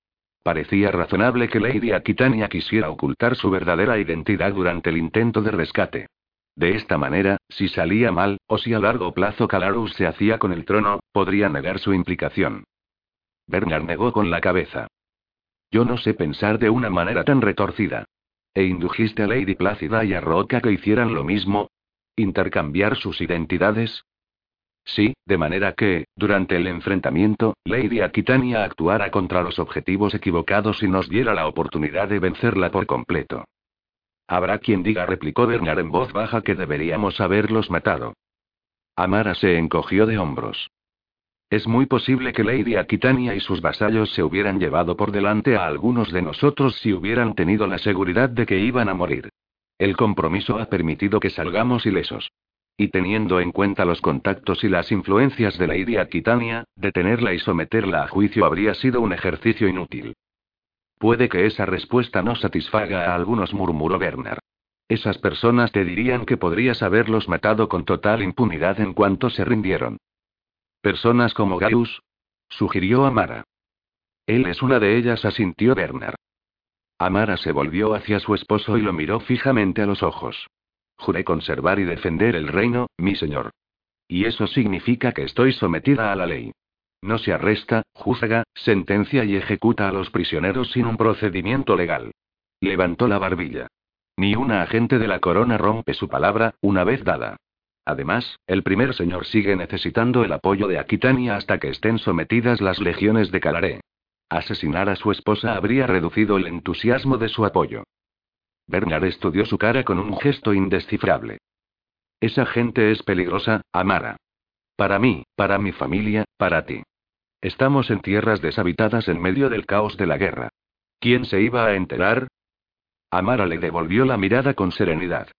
Parecía razonable que Lady Aquitania quisiera ocultar su verdadera identidad durante el intento de rescate. De esta manera, si salía mal, o si a largo plazo Calarus se hacía con el trono, podría negar su implicación. Bernard negó con la cabeza. Yo no sé pensar de una manera tan retorcida. ¿E indujiste a Lady Plácida y a Roca que hicieran lo mismo? ¿Intercambiar sus identidades? Sí, de manera que, durante el enfrentamiento, Lady Aquitania actuara contra los objetivos equivocados y nos diera la oportunidad de vencerla por completo. Habrá quien diga, replicó Bernard en voz baja, que deberíamos haberlos matado. Amara se encogió de hombros. Es muy posible que Lady Aquitania y sus vasallos se hubieran llevado por delante a algunos de nosotros si hubieran tenido la seguridad de que iban a morir. El compromiso ha permitido que salgamos ilesos. Y teniendo en cuenta los contactos y las influencias de Lady Aquitania, detenerla y someterla a juicio habría sido un ejercicio inútil. Puede que esa respuesta no satisfaga a algunos, murmuró Bernard. Esas personas te dirían que podrías haberlos matado con total impunidad en cuanto se rindieron. Personas como Gaius, sugirió Amara. Él es una de ellas, asintió Bernard. Amara se volvió hacia su esposo y lo miró fijamente a los ojos. Juré conservar y defender el reino, mi señor. Y eso significa que estoy sometida a la ley. No se arresta, juzga, sentencia y ejecuta a los prisioneros sin un procedimiento legal. Levantó la barbilla. Ni una agente de la corona rompe su palabra, una vez dada. Además, el primer señor sigue necesitando el apoyo de Aquitania hasta que estén sometidas las legiones de Calaré. Asesinar a su esposa habría reducido el entusiasmo de su apoyo. Bernard estudió su cara con un gesto indescifrable. Esa gente es peligrosa, Amara. Para mí, para mi familia, para ti. Estamos en tierras deshabitadas en medio del caos de la guerra. ¿Quién se iba a enterar? Amara le devolvió la mirada con serenidad.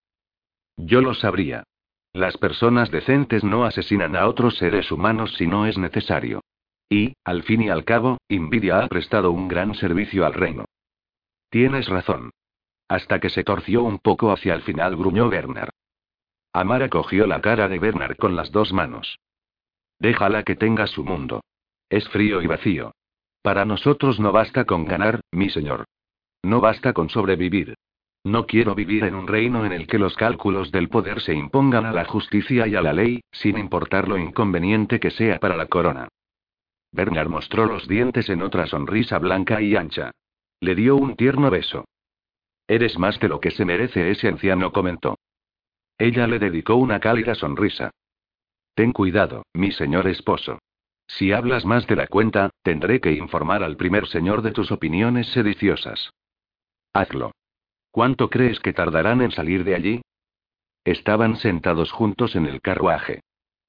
Yo lo sabría. Las personas decentes no asesinan a otros seres humanos si no es necesario. Y, al fin y al cabo, Invidia ha prestado un gran servicio al reino. Tienes razón. Hasta que se torció un poco hacia el final, gruñó Bernard. Amara cogió la cara de Bernard con las dos manos. Déjala que tenga su mundo. Es frío y vacío. Para nosotros no basta con ganar, mi señor. No basta con sobrevivir. No quiero vivir en un reino en el que los cálculos del poder se impongan a la justicia y a la ley, sin importar lo inconveniente que sea para la corona. Bernard mostró los dientes en otra sonrisa blanca y ancha. Le dio un tierno beso. Eres más de lo que se merece ese anciano, comentó. Ella le dedicó una cálida sonrisa. Ten cuidado, mi señor esposo. Si hablas más de la cuenta, tendré que informar al primer señor de tus opiniones sediciosas. Hazlo. ¿Cuánto crees que tardarán en salir de allí? Estaban sentados juntos en el carruaje.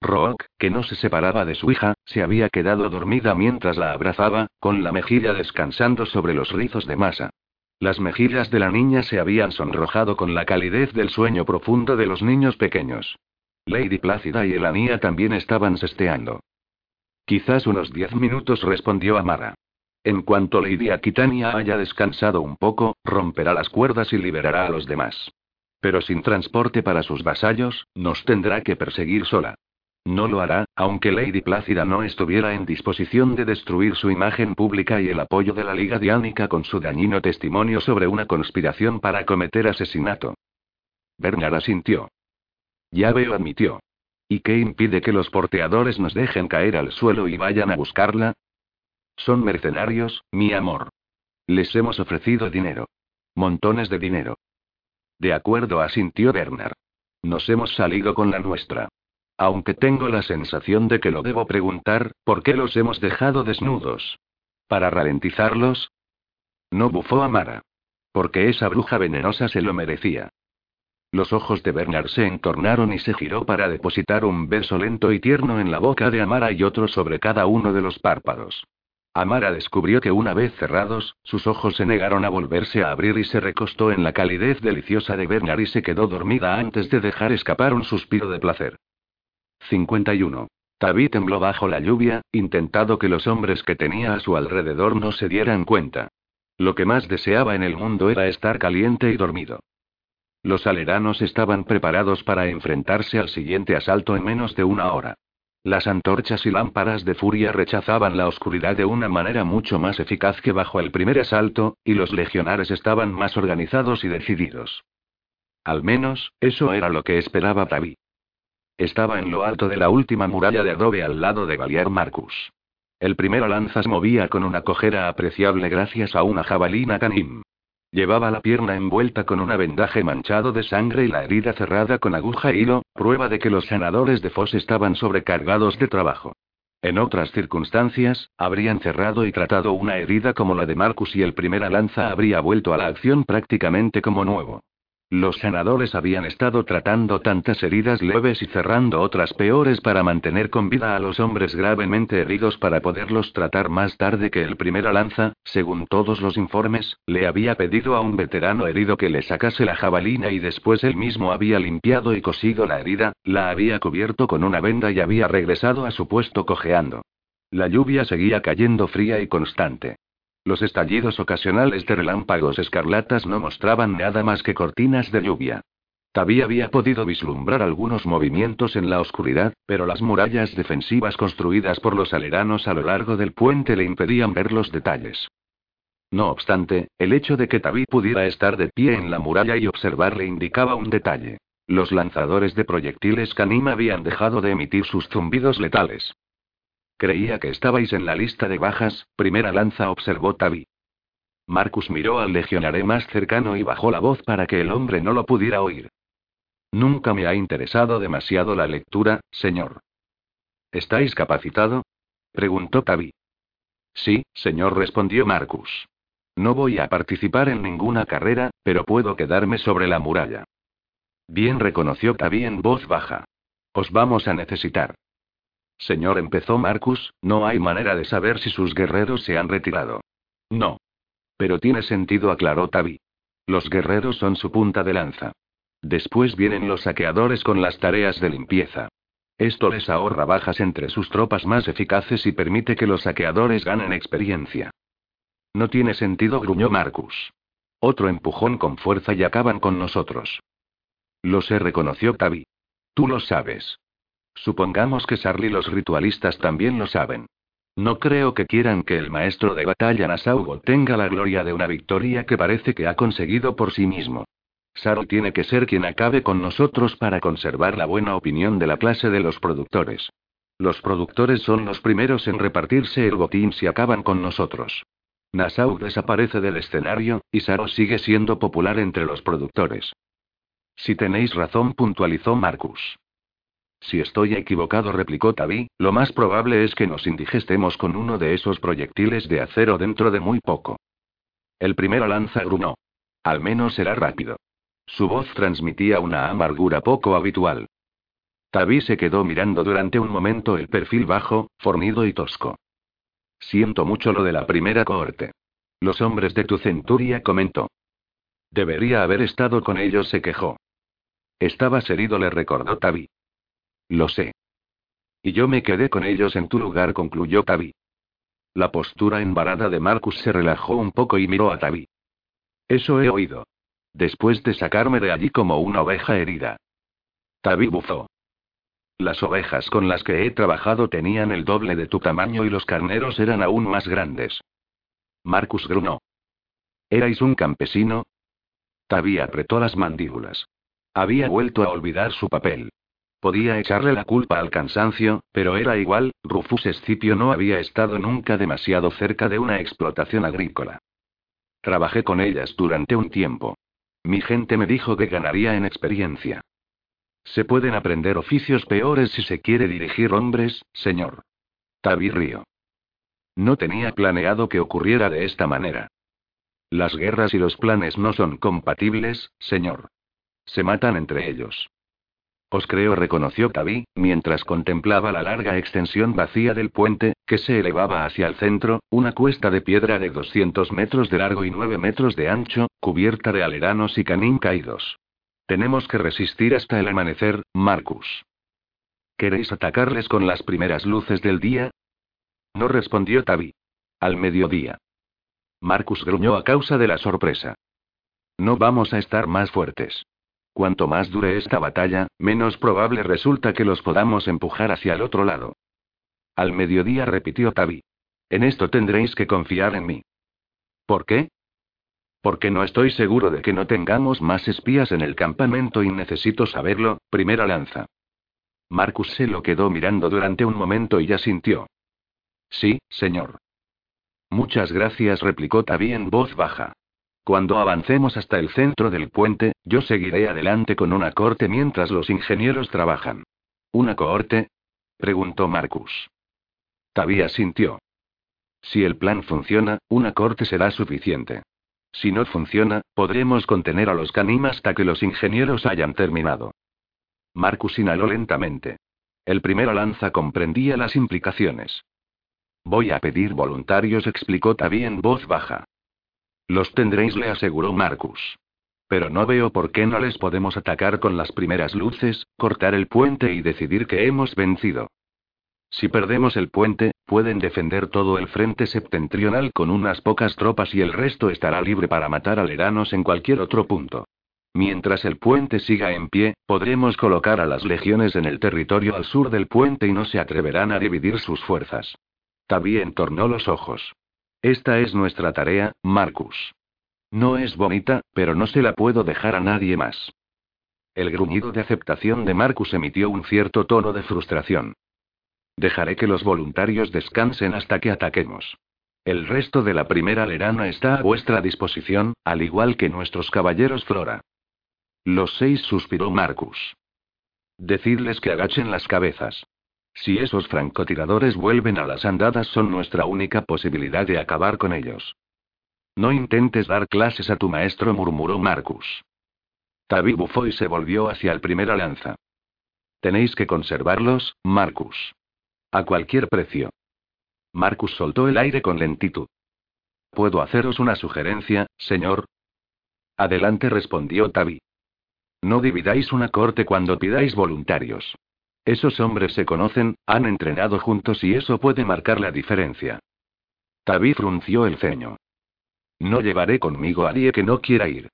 Rook, que no se separaba de su hija, se había quedado dormida mientras la abrazaba, con la mejilla descansando sobre los rizos de masa. Las mejillas de la niña se habían sonrojado con la calidez del sueño profundo de los niños pequeños. Lady Plácida y Elanía también estaban sesteando. Quizás unos diez minutos, respondió Amara. En cuanto Lady Aquitania haya descansado un poco, romperá las cuerdas y liberará a los demás. Pero sin transporte para sus vasallos, nos tendrá que perseguir sola. No lo hará, aunque Lady Plácida no estuviera en disposición de destruir su imagen pública y el apoyo de la Liga Diánica con su dañino testimonio sobre una conspiración para cometer asesinato. Bernard asintió. Ya veo, admitió. ¿Y qué impide que los porteadores nos dejen caer al suelo y vayan a buscarla? Son mercenarios, mi amor. Les hemos ofrecido dinero. Montones de dinero. De acuerdo, asintió Bernard. Nos hemos salido con la nuestra. Aunque tengo la sensación de que lo debo preguntar, ¿por qué los hemos dejado desnudos? ¿Para ralentizarlos? No bufó Amara. Porque esa bruja venenosa se lo merecía. Los ojos de Bernard se entornaron y se giró para depositar un beso lento y tierno en la boca de Amara y otro sobre cada uno de los párpados. Amara descubrió que una vez cerrados, sus ojos se negaron a volverse a abrir y se recostó en la calidez deliciosa de Bernard y se quedó dormida antes de dejar escapar un suspiro de placer. 51. Tabby tembló bajo la lluvia, intentado que los hombres que tenía a su alrededor no se dieran cuenta. Lo que más deseaba en el mundo era estar caliente y dormido. Los aleranos estaban preparados para enfrentarse al siguiente asalto en menos de una hora. Las antorchas y lámparas de furia rechazaban la oscuridad de una manera mucho más eficaz que bajo el primer asalto, y los legionares estaban más organizados y decididos. Al menos, eso era lo que esperaba Tavi. Estaba en lo alto de la última muralla de adobe al lado de Valier Marcus. El primero lanzas movía con una cojera apreciable gracias a una jabalina canim. Llevaba la pierna envuelta con un vendaje manchado de sangre y la herida cerrada con aguja e hilo, prueba de que los sanadores de Foss estaban sobrecargados de trabajo. En otras circunstancias, habrían cerrado y tratado una herida como la de Marcus y el primera lanza habría vuelto a la acción prácticamente como nuevo. Los sanadores habían estado tratando tantas heridas leves y cerrando otras peores para mantener con vida a los hombres gravemente heridos para poderlos tratar más tarde que el primer lanza, según todos los informes, le había pedido a un veterano herido que le sacase la jabalina y después él mismo había limpiado y cosido la herida, la había cubierto con una venda y había regresado a su puesto cojeando. La lluvia seguía cayendo fría y constante. Los estallidos ocasionales de relámpagos escarlatas no mostraban nada más que cortinas de lluvia. Tabí había podido vislumbrar algunos movimientos en la oscuridad, pero las murallas defensivas construidas por los aleranos a lo largo del puente le impedían ver los detalles. No obstante, el hecho de que Tabí pudiera estar de pie en la muralla y observarle indicaba un detalle. Los lanzadores de proyectiles Canim habían dejado de emitir sus zumbidos letales. Creía que estabais en la lista de bajas, primera lanza, observó Tabí. Marcus miró al legionario más cercano y bajó la voz para que el hombre no lo pudiera oír. Nunca me ha interesado demasiado la lectura, señor. ¿Estáis capacitado? preguntó Tavi. Sí, señor, respondió Marcus. No voy a participar en ninguna carrera, pero puedo quedarme sobre la muralla. Bien reconoció Tavi en voz baja. Os vamos a necesitar. Señor, empezó Marcus, no hay manera de saber si sus guerreros se han retirado. No. Pero tiene sentido, aclaró Tavi. Los guerreros son su punta de lanza. Después vienen los saqueadores con las tareas de limpieza. Esto les ahorra bajas entre sus tropas más eficaces y permite que los saqueadores ganen experiencia. No tiene sentido, gruñó Marcus. Otro empujón con fuerza y acaban con nosotros. Lo sé, reconoció Tavi. Tú lo sabes. Supongamos que Sarli los ritualistas también lo saben. No creo que quieran que el maestro de batalla Nasaugo tenga la gloria de una victoria que parece que ha conseguido por sí mismo. Saro tiene que ser quien acabe con nosotros para conservar la buena opinión de la clase de los productores. Los productores son los primeros en repartirse el botín si acaban con nosotros. Nassau desaparece del escenario, y Saro sigue siendo popular entre los productores. Si tenéis razón, puntualizó Marcus. Si estoy equivocado, replicó Tavi, lo más probable es que nos indigestemos con uno de esos proyectiles de acero dentro de muy poco. El primero lanza grunó. Al menos será rápido. Su voz transmitía una amargura poco habitual. Tavi se quedó mirando durante un momento el perfil bajo, fornido y tosco. Siento mucho lo de la primera cohorte. Los hombres de tu centuria comentó. Debería haber estado con ellos, se quejó. Estabas herido, le recordó Tavi. Lo sé. Y yo me quedé con ellos en tu lugar, concluyó Tavi. La postura embarada de Marcus se relajó un poco y miró a Tavi. Eso he oído. Después de sacarme de allí como una oveja herida. Tabi bufó. Las ovejas con las que he trabajado tenían el doble de tu tamaño y los carneros eran aún más grandes. Marcus grunó. ¿Erais un campesino? Tabi apretó las mandíbulas. Había vuelto a olvidar su papel. Podía echarle la culpa al cansancio, pero era igual, Rufus Escipio no había estado nunca demasiado cerca de una explotación agrícola. Trabajé con ellas durante un tiempo. Mi gente me dijo que ganaría en experiencia. Se pueden aprender oficios peores si se quiere dirigir hombres, señor. Tabi río. No tenía planeado que ocurriera de esta manera. Las guerras y los planes no son compatibles, señor. Se matan entre ellos. Os creo, reconoció Tabi, mientras contemplaba la larga extensión vacía del puente, que se elevaba hacia el centro, una cuesta de piedra de 200 metros de largo y 9 metros de ancho, cubierta de aleranos y canín caídos. Tenemos que resistir hasta el amanecer, Marcus. ¿Queréis atacarles con las primeras luces del día? No respondió Tabi. Al mediodía. Marcus gruñó a causa de la sorpresa. No vamos a estar más fuertes. Cuanto más dure esta batalla, menos probable resulta que los podamos empujar hacia el otro lado. Al mediodía repitió Tavi. En esto tendréis que confiar en mí. ¿Por qué? Porque no estoy seguro de que no tengamos más espías en el campamento y necesito saberlo, primera lanza. Marcus se lo quedó mirando durante un momento y ya sintió. Sí, señor. Muchas gracias, replicó Tavi en voz baja. Cuando avancemos hasta el centro del puente, yo seguiré adelante con una corte mientras los ingenieros trabajan. ¿Una cohorte? preguntó Marcus. Tabia sintió. Si el plan funciona, una corte será suficiente. Si no funciona, podremos contener a los canim hasta que los ingenieros hayan terminado. Marcus inhaló lentamente. El primero lanza comprendía las implicaciones. Voy a pedir voluntarios, explicó Tavi en voz baja. Los tendréis, le aseguró Marcus. Pero no veo por qué no les podemos atacar con las primeras luces, cortar el puente y decidir que hemos vencido. Si perdemos el puente, pueden defender todo el frente septentrional con unas pocas tropas y el resto estará libre para matar aleranos en cualquier otro punto. Mientras el puente siga en pie, podremos colocar a las legiones en el territorio al sur del puente y no se atreverán a dividir sus fuerzas. Tabi entornó los ojos. Esta es nuestra tarea, Marcus. No es bonita, pero no se la puedo dejar a nadie más. El gruñido de aceptación de Marcus emitió un cierto tono de frustración. Dejaré que los voluntarios descansen hasta que ataquemos. El resto de la primera lerana está a vuestra disposición, al igual que nuestros caballeros Flora. Los seis suspiró Marcus. Decidles que agachen las cabezas. Si esos francotiradores vuelven a las andadas son nuestra única posibilidad de acabar con ellos. No intentes dar clases a tu maestro, murmuró Marcus. Tabi bufó y se volvió hacia el primera lanza. Tenéis que conservarlos, Marcus. A cualquier precio. Marcus soltó el aire con lentitud. ¿Puedo haceros una sugerencia, señor? Adelante, respondió Tabi. No dividáis una corte cuando pidáis voluntarios. Esos hombres se conocen, han entrenado juntos y eso puede marcar la diferencia. Tabi frunció el ceño. No llevaré conmigo a nadie que no quiera ir.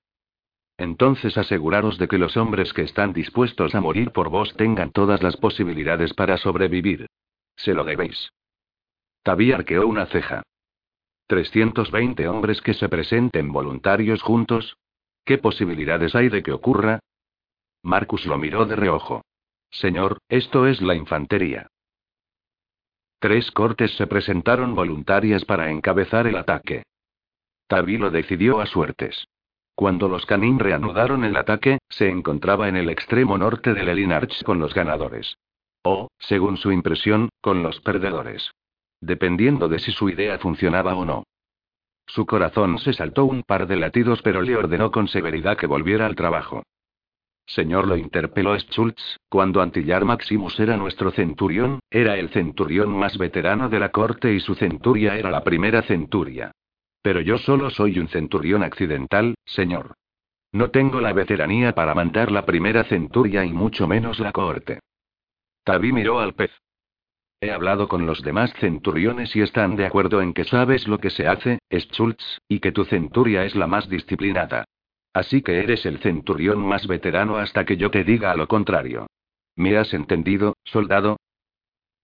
Entonces aseguraros de que los hombres que están dispuestos a morir por vos tengan todas las posibilidades para sobrevivir. Se lo debéis. Tabi arqueó una ceja. ¿320 hombres que se presenten voluntarios juntos? ¿Qué posibilidades hay de que ocurra? Marcus lo miró de reojo. Señor, esto es la infantería. Tres cortes se presentaron voluntarias para encabezar el ataque. Tabi lo decidió a suertes. Cuando los Canin reanudaron el ataque, se encontraba en el extremo norte del Elinarch con los ganadores. O, según su impresión, con los perdedores. Dependiendo de si su idea funcionaba o no. Su corazón se saltó un par de latidos, pero le ordenó con severidad que volviera al trabajo. Señor, lo interpeló Schultz, cuando Antillar Maximus era nuestro centurión, era el centurión más veterano de la corte y su centuria era la primera centuria. Pero yo solo soy un centurión accidental, señor. No tengo la veteranía para mandar la primera centuria y mucho menos la corte. Tabi miró al pez. He hablado con los demás centuriones y están de acuerdo en que sabes lo que se hace, Schultz, y que tu centuria es la más disciplinada. Así que eres el centurión más veterano hasta que yo te diga lo contrario. ¿Me has entendido, soldado?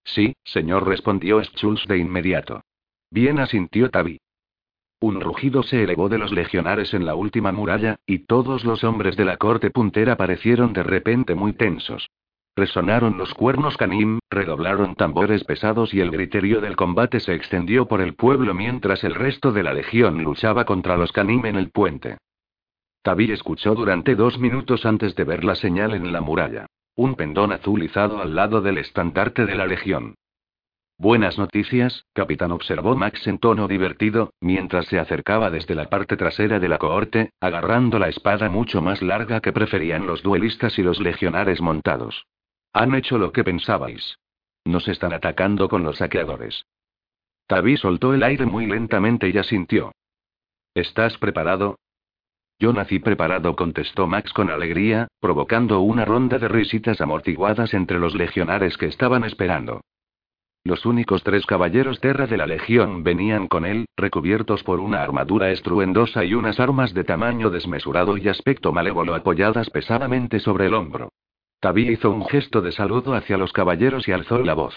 Sí, señor, respondió Schulz de inmediato. Bien asintió Tabi. Un rugido se elevó de los legionares en la última muralla, y todos los hombres de la corte puntera parecieron de repente muy tensos. Resonaron los cuernos canim, redoblaron tambores pesados y el griterío del combate se extendió por el pueblo mientras el resto de la legión luchaba contra los canim en el puente. Tabi escuchó durante dos minutos antes de ver la señal en la muralla. Un pendón azulizado al lado del estandarte de la Legión. Buenas noticias, capitán, observó Max en tono divertido, mientras se acercaba desde la parte trasera de la cohorte, agarrando la espada mucho más larga que preferían los duelistas y los legionares montados. Han hecho lo que pensabais. Nos están atacando con los saqueadores. Tabi soltó el aire muy lentamente y asintió. ¿Estás preparado? Yo nací preparado, contestó Max con alegría, provocando una ronda de risitas amortiguadas entre los legionares que estaban esperando. Los únicos tres caballeros terra de la legión venían con él, recubiertos por una armadura estruendosa y unas armas de tamaño desmesurado y aspecto malévolo apoyadas pesadamente sobre el hombro. Tabi hizo un gesto de saludo hacia los caballeros y alzó la voz.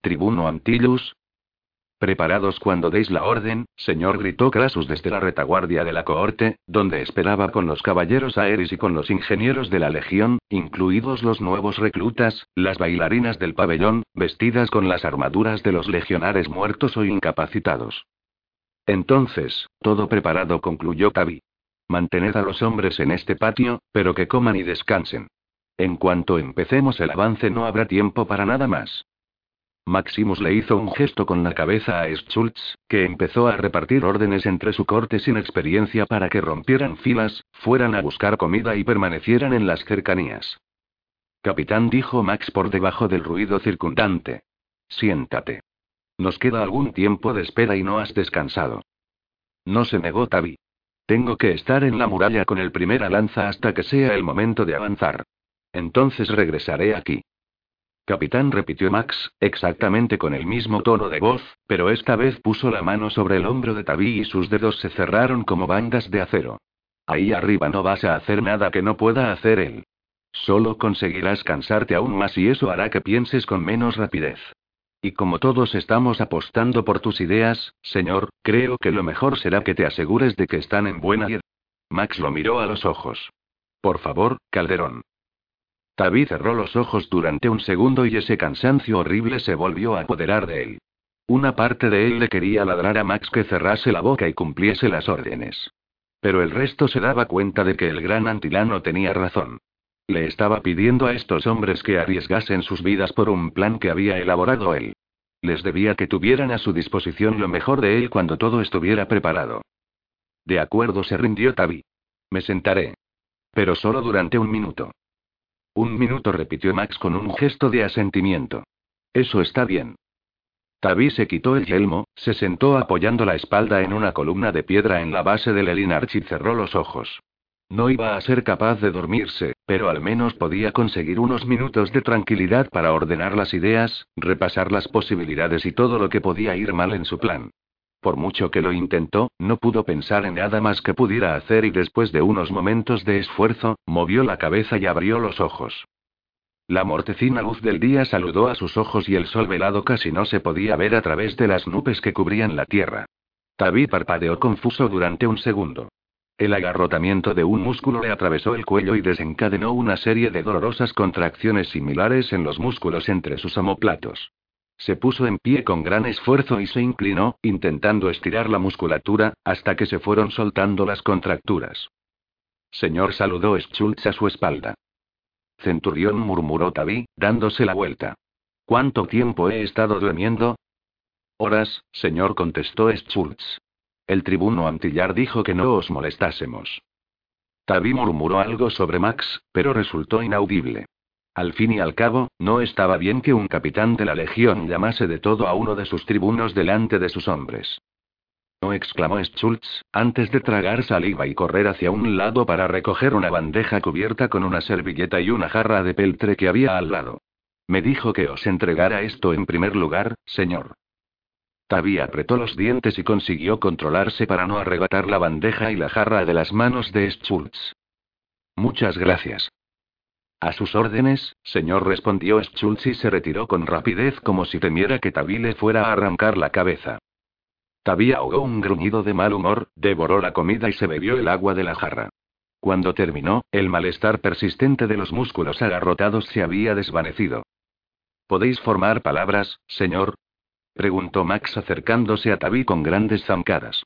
Tribuno Antillus, Preparados cuando deis la orden, señor, gritó Crasus desde la retaguardia de la cohorte, donde esperaba con los caballeros aéreos y con los ingenieros de la legión, incluidos los nuevos reclutas, las bailarinas del pabellón, vestidas con las armaduras de los legionares muertos o incapacitados. Entonces, todo preparado, concluyó Tabi. Mantened a los hombres en este patio, pero que coman y descansen. En cuanto empecemos el avance no habrá tiempo para nada más. Maximus le hizo un gesto con la cabeza a Schultz, que empezó a repartir órdenes entre su corte sin experiencia para que rompieran filas, fueran a buscar comida y permanecieran en las cercanías. Capitán dijo Max por debajo del ruido circundante. Siéntate. Nos queda algún tiempo de espera y no has descansado. No se negó Tabi. Tengo que estar en la muralla con el primer lanza hasta que sea el momento de avanzar. Entonces regresaré aquí. Capitán repitió Max, exactamente con el mismo tono de voz, pero esta vez puso la mano sobre el hombro de Tabi y sus dedos se cerraron como bandas de acero. Ahí arriba no vas a hacer nada que no pueda hacer él. Solo conseguirás cansarte aún más y eso hará que pienses con menos rapidez. Y como todos estamos apostando por tus ideas, señor, creo que lo mejor será que te asegures de que están en buena Max lo miró a los ojos. Por favor, Calderón. Tabi cerró los ojos durante un segundo y ese cansancio horrible se volvió a apoderar de él. Una parte de él le quería ladrar a Max que cerrase la boca y cumpliese las órdenes. Pero el resto se daba cuenta de que el gran antilano tenía razón. Le estaba pidiendo a estos hombres que arriesgasen sus vidas por un plan que había elaborado él. Les debía que tuvieran a su disposición lo mejor de él cuando todo estuviera preparado. De acuerdo, se rindió Tabi. Me sentaré. Pero solo durante un minuto. Un minuto, repitió Max con un gesto de asentimiento. Eso está bien. Tabi se quitó el yelmo, se sentó apoyando la espalda en una columna de piedra en la base del Elinarch y cerró los ojos. No iba a ser capaz de dormirse, pero al menos podía conseguir unos minutos de tranquilidad para ordenar las ideas, repasar las posibilidades y todo lo que podía ir mal en su plan. Por mucho que lo intentó, no pudo pensar en nada más que pudiera hacer y después de unos momentos de esfuerzo, movió la cabeza y abrió los ojos. La mortecina luz del día saludó a sus ojos y el sol velado casi no se podía ver a través de las nubes que cubrían la tierra. Tabi parpadeó confuso durante un segundo. El agarrotamiento de un músculo le atravesó el cuello y desencadenó una serie de dolorosas contracciones similares en los músculos entre sus omoplatos. Se puso en pie con gran esfuerzo y se inclinó, intentando estirar la musculatura, hasta que se fueron soltando las contracturas. Señor saludó Schultz a su espalda. Centurión murmuró Tabi, dándose la vuelta. ¿Cuánto tiempo he estado durmiendo? Horas, señor, contestó Schultz. El tribuno Antillar dijo que no os molestásemos. Tabi murmuró algo sobre Max, pero resultó inaudible. Al fin y al cabo, no estaba bien que un capitán de la legión llamase de todo a uno de sus tribunos delante de sus hombres. No exclamó Schultz, antes de tragar saliva y correr hacia un lado para recoger una bandeja cubierta con una servilleta y una jarra de peltre que había al lado. Me dijo que os entregara esto en primer lugar, señor. Tabi apretó los dientes y consiguió controlarse para no arrebatar la bandeja y la jarra de las manos de Schultz. Muchas gracias. A sus órdenes, señor, respondió Schultz y se retiró con rapidez como si temiera que Tabi le fuera a arrancar la cabeza. Tabi ahogó un gruñido de mal humor, devoró la comida y se bebió el agua de la jarra. Cuando terminó, el malestar persistente de los músculos agarrotados se había desvanecido. ¿Podéis formar palabras, señor? preguntó Max acercándose a Tabi con grandes zancadas.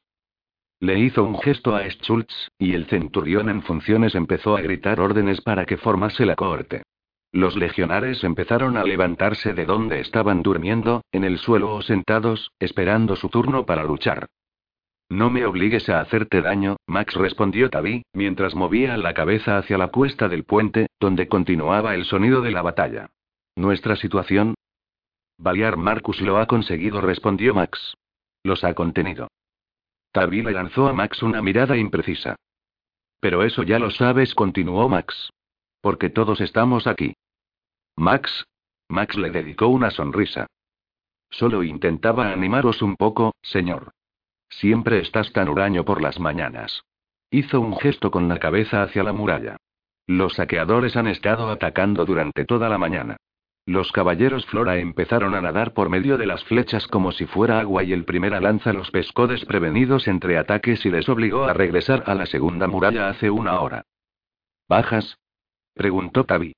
Le hizo un gesto a Schultz, y el centurión en funciones empezó a gritar órdenes para que formase la cohorte. Los legionares empezaron a levantarse de donde estaban durmiendo, en el suelo o sentados, esperando su turno para luchar. No me obligues a hacerte daño, Max respondió Tabi, mientras movía la cabeza hacia la cuesta del puente, donde continuaba el sonido de la batalla. ¿Nuestra situación? Balear Marcus lo ha conseguido, respondió Max. Los ha contenido. Tabi le lanzó a Max una mirada imprecisa. Pero eso ya lo sabes, continuó Max. Porque todos estamos aquí. Max. Max le dedicó una sonrisa. Solo intentaba animaros un poco, señor. Siempre estás tan huraño por las mañanas. Hizo un gesto con la cabeza hacia la muralla. Los saqueadores han estado atacando durante toda la mañana. Los caballeros Flora empezaron a nadar por medio de las flechas como si fuera agua y el primera lanza los pescó desprevenidos entre ataques y les obligó a regresar a la segunda muralla hace una hora. ¿Bajas? preguntó Tabi.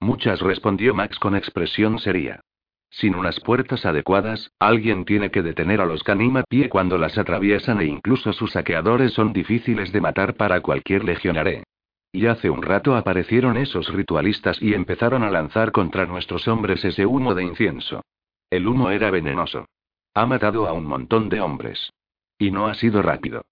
Muchas respondió Max con expresión seria. Sin unas puertas adecuadas, alguien tiene que detener a los Canima pie cuando las atraviesan e incluso sus saqueadores son difíciles de matar para cualquier legionare. Y hace un rato aparecieron esos ritualistas y empezaron a lanzar contra nuestros hombres ese humo de incienso. El humo era venenoso. Ha matado a un montón de hombres. Y no ha sido rápido.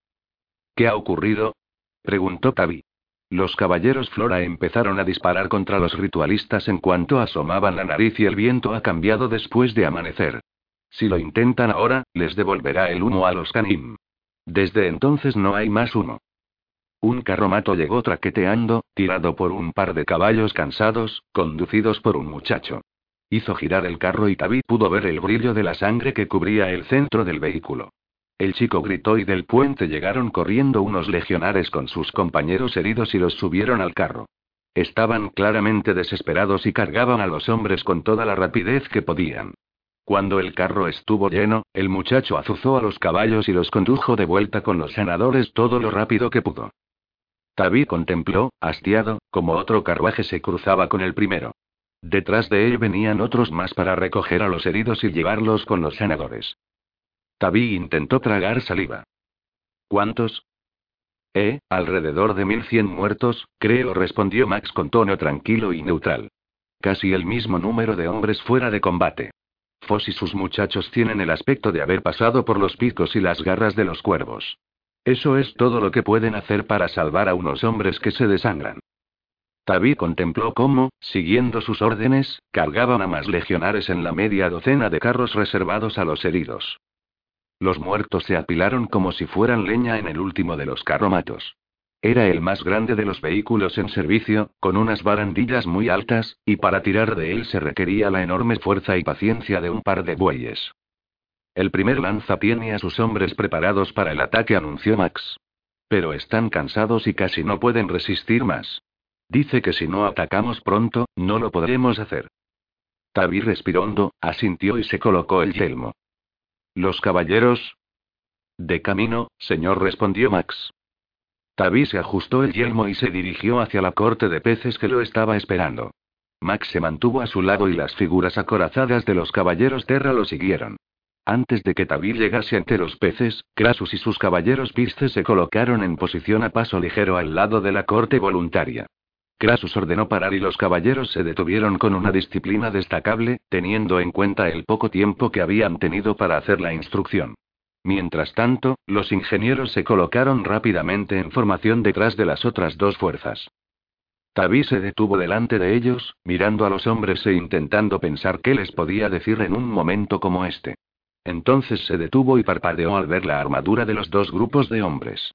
¿Qué ha ocurrido? preguntó Tabi. Los caballeros Flora empezaron a disparar contra los ritualistas en cuanto asomaban la nariz y el viento ha cambiado después de amanecer. Si lo intentan ahora, les devolverá el humo a los Canim. Desde entonces no hay más humo. Un carromato llegó traqueteando, tirado por un par de caballos cansados, conducidos por un muchacho. Hizo girar el carro y Tabi pudo ver el brillo de la sangre que cubría el centro del vehículo. El chico gritó y del puente llegaron corriendo unos legionares con sus compañeros heridos y los subieron al carro. Estaban claramente desesperados y cargaban a los hombres con toda la rapidez que podían. Cuando el carro estuvo lleno, el muchacho azuzó a los caballos y los condujo de vuelta con los sanadores todo lo rápido que pudo. Tabí contempló, hastiado, como otro carruaje se cruzaba con el primero. Detrás de él venían otros más para recoger a los heridos y llevarlos con los sanadores. Tabí intentó tragar saliva. ¿Cuántos? Eh, alrededor de 1100 muertos, creo, respondió Max con tono tranquilo y neutral. Casi el mismo número de hombres fuera de combate. Foss y sus muchachos tienen el aspecto de haber pasado por los picos y las garras de los cuervos. Eso es todo lo que pueden hacer para salvar a unos hombres que se desangran. Tabí contempló cómo, siguiendo sus órdenes, cargaban a más legionares en la media docena de carros reservados a los heridos. Los muertos se apilaron como si fueran leña en el último de los carromatos. Era el más grande de los vehículos en servicio, con unas barandillas muy altas, y para tirar de él se requería la enorme fuerza y paciencia de un par de bueyes. El primer lanza tiene a sus hombres preparados para el ataque, anunció Max. Pero están cansados y casi no pueden resistir más. Dice que si no atacamos pronto, no lo podremos hacer. Tabi respiró hondo, asintió y se colocó el yelmo. ¿Los caballeros? De camino, señor, respondió Max. Tabi se ajustó el yelmo y se dirigió hacia la corte de peces que lo estaba esperando. Max se mantuvo a su lado y las figuras acorazadas de los caballeros Terra lo siguieron. Antes de que Tabi llegase ante los peces, Crasus y sus caballeros pistes se colocaron en posición a paso ligero al lado de la corte voluntaria. Crasus ordenó parar y los caballeros se detuvieron con una disciplina destacable, teniendo en cuenta el poco tiempo que habían tenido para hacer la instrucción. Mientras tanto, los ingenieros se colocaron rápidamente en formación detrás de las otras dos fuerzas. Tabi se detuvo delante de ellos, mirando a los hombres e intentando pensar qué les podía decir en un momento como este. Entonces se detuvo y parpadeó al ver la armadura de los dos grupos de hombres.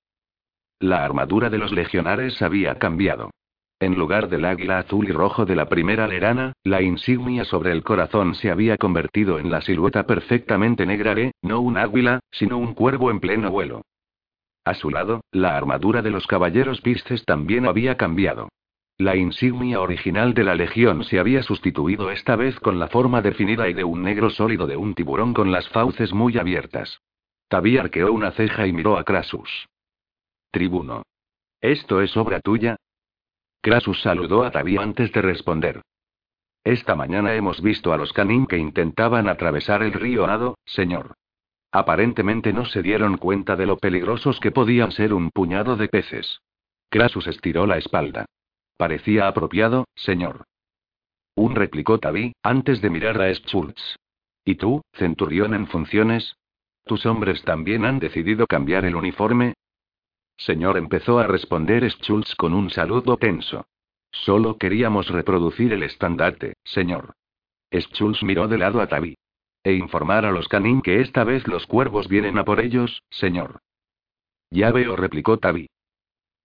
La armadura de los legionares había cambiado. En lugar del águila azul y rojo de la primera lerana, la insignia sobre el corazón se había convertido en la silueta perfectamente negra de, no un águila, sino un cuervo en pleno vuelo. A su lado, la armadura de los caballeros pistes también había cambiado. La insignia original de la legión se había sustituido esta vez con la forma definida y de un negro sólido de un tiburón con las fauces muy abiertas. Tabi arqueó una ceja y miró a Crasus. Tribuno. ¿Esto es obra tuya? Crasus saludó a Tabi antes de responder. Esta mañana hemos visto a los canín que intentaban atravesar el río Nado, señor. Aparentemente no se dieron cuenta de lo peligrosos que podían ser un puñado de peces. Crasus estiró la espalda. Parecía apropiado, señor. Un replicó Tabi, antes de mirar a Schultz. ¿Y tú, centurión en funciones? ¿Tus hombres también han decidido cambiar el uniforme? Señor, empezó a responder Schultz con un saludo tenso. Solo queríamos reproducir el estandarte, señor. Schultz miró de lado a Tabi. E informar a los canín que esta vez los cuervos vienen a por ellos, señor. Ya veo, replicó Tabi.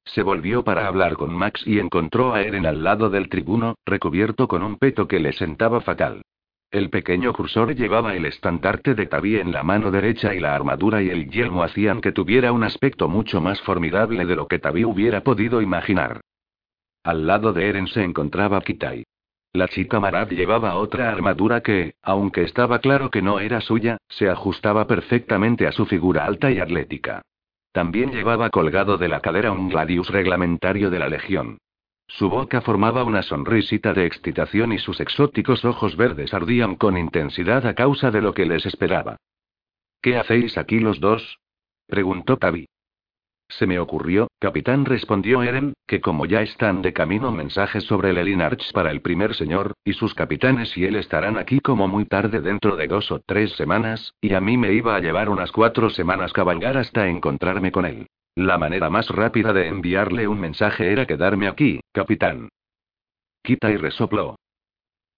Se volvió para hablar con Max y encontró a Eren al lado del tribuno, recubierto con un peto que le sentaba fatal. El pequeño cursor llevaba el estandarte de Tabi en la mano derecha y la armadura y el yelmo hacían que tuviera un aspecto mucho más formidable de lo que Tabi hubiera podido imaginar. Al lado de Eren se encontraba Kitai. La chica Marad llevaba otra armadura que, aunque estaba claro que no era suya, se ajustaba perfectamente a su figura alta y atlética. También llevaba colgado de la cadera un gladius reglamentario de la Legión. Su boca formaba una sonrisita de excitación y sus exóticos ojos verdes ardían con intensidad a causa de lo que les esperaba. ¿Qué hacéis aquí los dos? preguntó Tabi. Se me ocurrió, capitán, respondió Eren, que como ya están de camino mensajes sobre el Elinarch para el primer señor, y sus capitanes y él estarán aquí como muy tarde dentro de dos o tres semanas, y a mí me iba a llevar unas cuatro semanas cabalgar hasta encontrarme con él. La manera más rápida de enviarle un mensaje era quedarme aquí, capitán. Quita y resopló.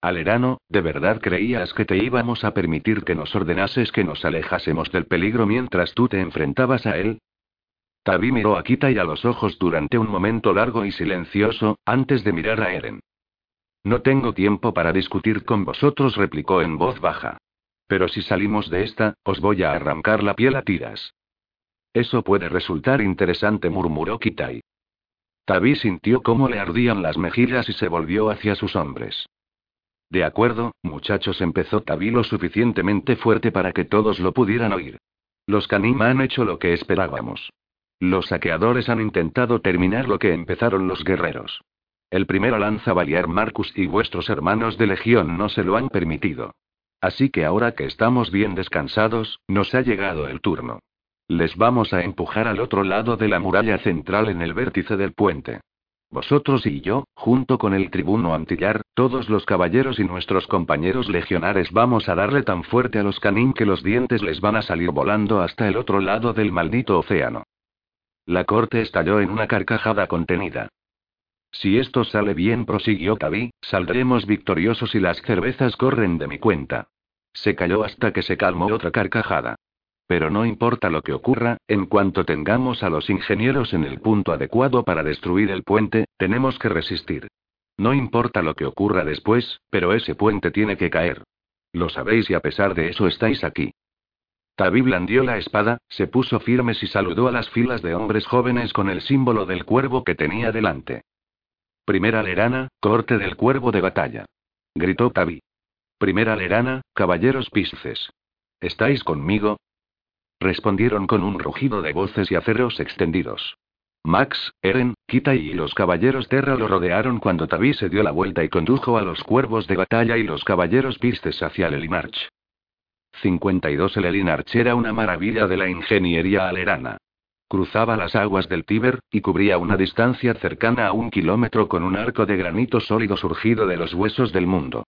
Alerano, ¿de verdad creías que te íbamos a permitir que nos ordenases que nos alejásemos del peligro mientras tú te enfrentabas a él? Tabi miró a Kita y a los ojos durante un momento largo y silencioso, antes de mirar a Eren. No tengo tiempo para discutir con vosotros, replicó en voz baja. Pero si salimos de esta, os voy a arrancar la piel a tiras. Eso puede resultar interesante, murmuró Kitai. Tabi sintió cómo le ardían las mejillas y se volvió hacia sus hombres. De acuerdo, muchachos, empezó Tabi lo suficientemente fuerte para que todos lo pudieran oír. Los Kanim han hecho lo que esperábamos. Los saqueadores han intentado terminar lo que empezaron los guerreros. El primero lanza Baliar Marcus y vuestros hermanos de Legión no se lo han permitido. Así que ahora que estamos bien descansados, nos ha llegado el turno. Les vamos a empujar al otro lado de la muralla central en el vértice del puente. Vosotros y yo, junto con el tribuno Antillar, todos los caballeros y nuestros compañeros legionares vamos a darle tan fuerte a los canín que los dientes les van a salir volando hasta el otro lado del maldito océano. La corte estalló en una carcajada contenida. Si esto sale bien, prosiguió Tabi, saldremos victoriosos y las cervezas corren de mi cuenta. Se calló hasta que se calmó otra carcajada. Pero no importa lo que ocurra, en cuanto tengamos a los ingenieros en el punto adecuado para destruir el puente, tenemos que resistir. No importa lo que ocurra después, pero ese puente tiene que caer. Lo sabéis y a pesar de eso estáis aquí. Tabi blandió la espada, se puso firmes y saludó a las filas de hombres jóvenes con el símbolo del cuervo que tenía delante. Primera lerana, corte del cuervo de batalla. Gritó Tabi. Primera lerana, caballeros pisces. ¿Estáis conmigo? Respondieron con un rugido de voces y aceros extendidos. Max, Eren, Kita y los caballeros Terra lo rodearon cuando Tabi se dio la vuelta y condujo a los cuervos de batalla y los caballeros pistes hacia el Elinarch. 52 El Elinarch era una maravilla de la ingeniería alerana. Cruzaba las aguas del Tíber, y cubría una distancia cercana a un kilómetro con un arco de granito sólido surgido de los huesos del mundo.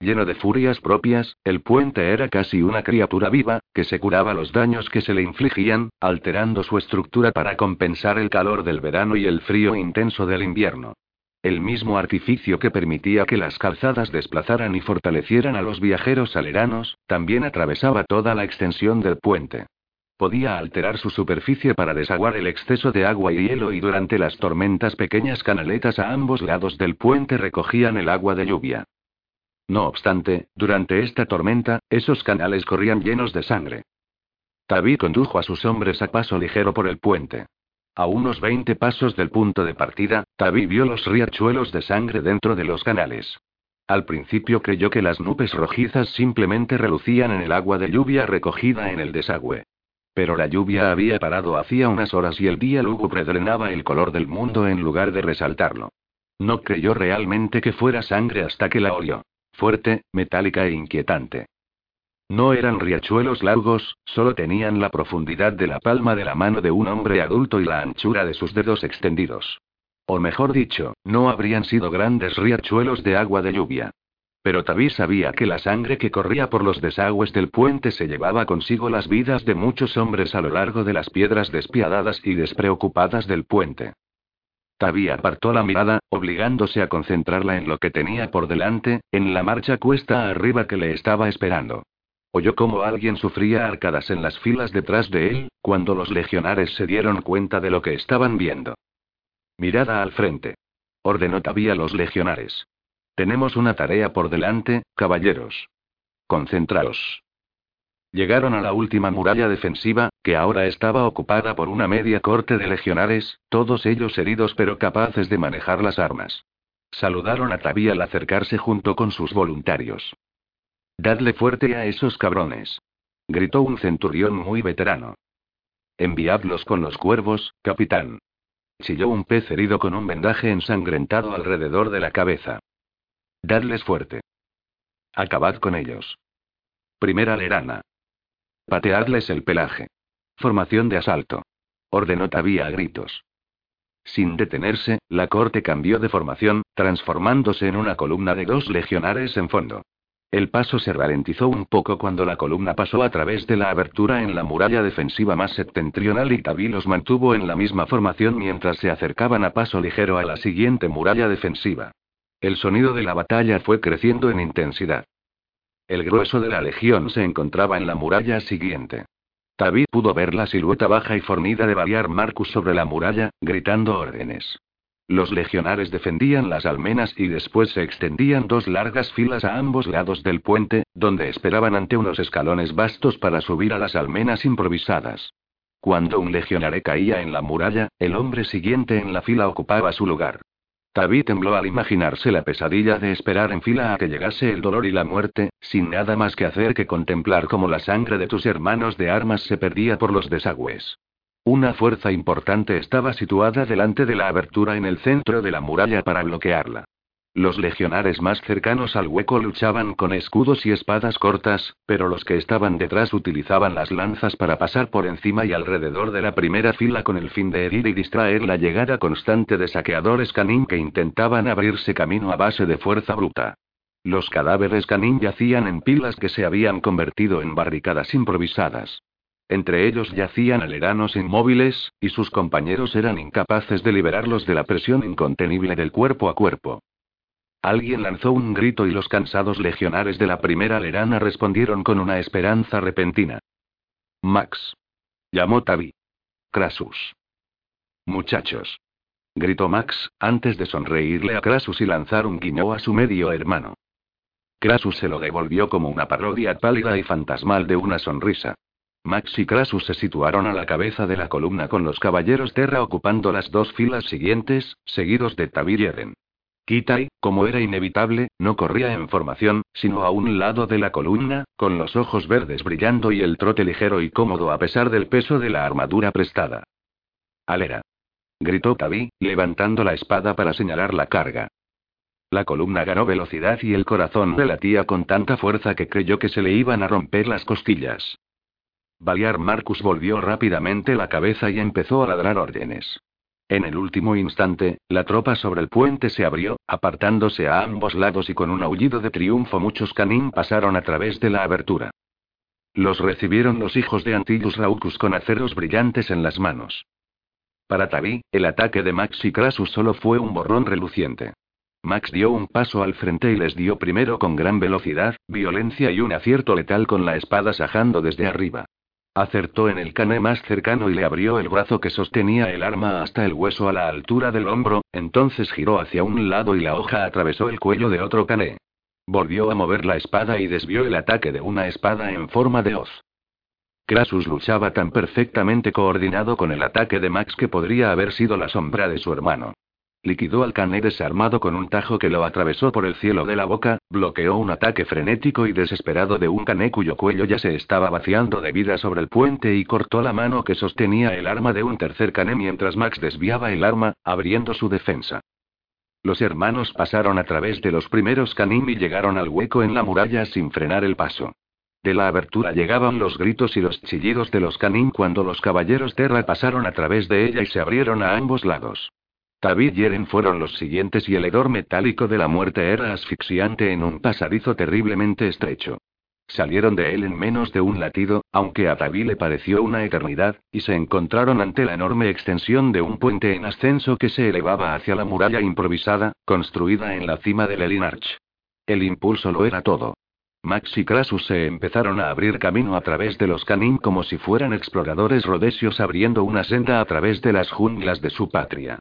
Lleno de furias propias, el puente era casi una criatura viva, que se curaba los daños que se le infligían, alterando su estructura para compensar el calor del verano y el frío intenso del invierno. El mismo artificio que permitía que las calzadas desplazaran y fortalecieran a los viajeros aleranos, también atravesaba toda la extensión del puente. Podía alterar su superficie para desaguar el exceso de agua y hielo y durante las tormentas pequeñas canaletas a ambos lados del puente recogían el agua de lluvia. No obstante, durante esta tormenta, esos canales corrían llenos de sangre. Tabi condujo a sus hombres a paso ligero por el puente. A unos 20 pasos del punto de partida, Tabi vio los riachuelos de sangre dentro de los canales. Al principio creyó que las nubes rojizas simplemente relucían en el agua de lluvia recogida en el desagüe. Pero la lluvia había parado hacía unas horas y el día lúgubre drenaba el color del mundo en lugar de resaltarlo. No creyó realmente que fuera sangre hasta que la olió fuerte, metálica e inquietante. No eran riachuelos largos, solo tenían la profundidad de la palma de la mano de un hombre adulto y la anchura de sus dedos extendidos. O mejor dicho, no habrían sido grandes riachuelos de agua de lluvia. Pero Tabi sabía que la sangre que corría por los desagües del puente se llevaba consigo las vidas de muchos hombres a lo largo de las piedras despiadadas y despreocupadas del puente. Tabi apartó la mirada, obligándose a concentrarla en lo que tenía por delante, en la marcha cuesta arriba que le estaba esperando. Oyó cómo alguien sufría arcadas en las filas detrás de él, cuando los legionares se dieron cuenta de lo que estaban viendo. Mirada al frente. Ordenó Tabi a los legionares. Tenemos una tarea por delante, caballeros. Concentraos. Llegaron a la última muralla defensiva, que ahora estaba ocupada por una media corte de legionares, todos ellos heridos pero capaces de manejar las armas. Saludaron a Tabi al acercarse junto con sus voluntarios. Dadle fuerte a esos cabrones. Gritó un centurión muy veterano. Enviadlos con los cuervos, capitán. Chilló un pez herido con un vendaje ensangrentado alrededor de la cabeza. Dadles fuerte. Acabad con ellos. Primera lerana. Pateadles el pelaje. Formación de asalto. Ordenó Tabía a gritos. Sin detenerse, la corte cambió de formación, transformándose en una columna de dos legionares en fondo. El paso se ralentizó un poco cuando la columna pasó a través de la abertura en la muralla defensiva más septentrional y Tabi los mantuvo en la misma formación mientras se acercaban a paso ligero a la siguiente muralla defensiva. El sonido de la batalla fue creciendo en intensidad. El grueso de la legión se encontraba en la muralla siguiente. Tabi pudo ver la silueta baja y fornida de Baliar Marcus sobre la muralla, gritando órdenes. Los legionares defendían las almenas y después se extendían dos largas filas a ambos lados del puente, donde esperaban ante unos escalones vastos para subir a las almenas improvisadas. Cuando un legionare caía en la muralla, el hombre siguiente en la fila ocupaba su lugar. Tabi tembló al imaginarse la pesadilla de esperar en fila a que llegase el dolor y la muerte, sin nada más que hacer que contemplar cómo la sangre de tus hermanos de armas se perdía por los desagües. Una fuerza importante estaba situada delante de la abertura en el centro de la muralla para bloquearla. Los legionares más cercanos al hueco luchaban con escudos y espadas cortas, pero los que estaban detrás utilizaban las lanzas para pasar por encima y alrededor de la primera fila con el fin de herir y distraer la llegada constante de saqueadores canín que intentaban abrirse camino a base de fuerza bruta. Los cadáveres canín yacían en pilas que se habían convertido en barricadas improvisadas. Entre ellos yacían aleranos inmóviles, y sus compañeros eran incapaces de liberarlos de la presión incontenible del cuerpo a cuerpo. Alguien lanzó un grito y los cansados legionares de la primera alerana respondieron con una esperanza repentina. Max. Llamó Tavi. Crasus. Muchachos. Gritó Max, antes de sonreírle a Crasus y lanzar un guiño a su medio hermano. Crasus se lo devolvió como una parodia pálida y fantasmal de una sonrisa. Max y Krasus se situaron a la cabeza de la columna con los caballeros Terra ocupando las dos filas siguientes, seguidos de Tabir y Eden. Kitai, como era inevitable, no corría en formación, sino a un lado de la columna, con los ojos verdes brillando y el trote ligero y cómodo a pesar del peso de la armadura prestada. Alera. Gritó Tabi, levantando la espada para señalar la carga. La columna ganó velocidad y el corazón le latía con tanta fuerza que creyó que se le iban a romper las costillas. Baliar Marcus volvió rápidamente la cabeza y empezó a ladrar órdenes. En el último instante, la tropa sobre el puente se abrió, apartándose a ambos lados y con un aullido de triunfo muchos canín pasaron a través de la abertura. Los recibieron los hijos de Antillus Raucus con aceros brillantes en las manos. Para Tabi, el ataque de Max y Crassus solo fue un borrón reluciente. Max dio un paso al frente y les dio primero con gran velocidad, violencia y un acierto letal con la espada sajando desde arriba. Acertó en el cané más cercano y le abrió el brazo que sostenía el arma hasta el hueso a la altura del hombro, entonces giró hacia un lado y la hoja atravesó el cuello de otro cané. Volvió a mover la espada y desvió el ataque de una espada en forma de hoz. Krasus luchaba tan perfectamente coordinado con el ataque de Max que podría haber sido la sombra de su hermano. Liquidó al cané desarmado con un tajo que lo atravesó por el cielo de la boca, bloqueó un ataque frenético y desesperado de un cané cuyo cuello ya se estaba vaciando de vida sobre el puente y cortó la mano que sostenía el arma de un tercer cané mientras Max desviaba el arma, abriendo su defensa. Los hermanos pasaron a través de los primeros canim y llegaron al hueco en la muralla sin frenar el paso. De la abertura llegaban los gritos y los chillidos de los canim cuando los caballeros Terra pasaron a través de ella y se abrieron a ambos lados. David y Eren fueron los siguientes y el hedor metálico de la muerte era asfixiante en un pasadizo terriblemente estrecho. Salieron de él en menos de un latido, aunque a David le pareció una eternidad, y se encontraron ante la enorme extensión de un puente en ascenso que se elevaba hacia la muralla improvisada, construida en la cima del Elinarch. El impulso lo era todo. Max y Krasus se empezaron a abrir camino a través de los canín como si fueran exploradores rodesios abriendo una senda a través de las junglas de su patria.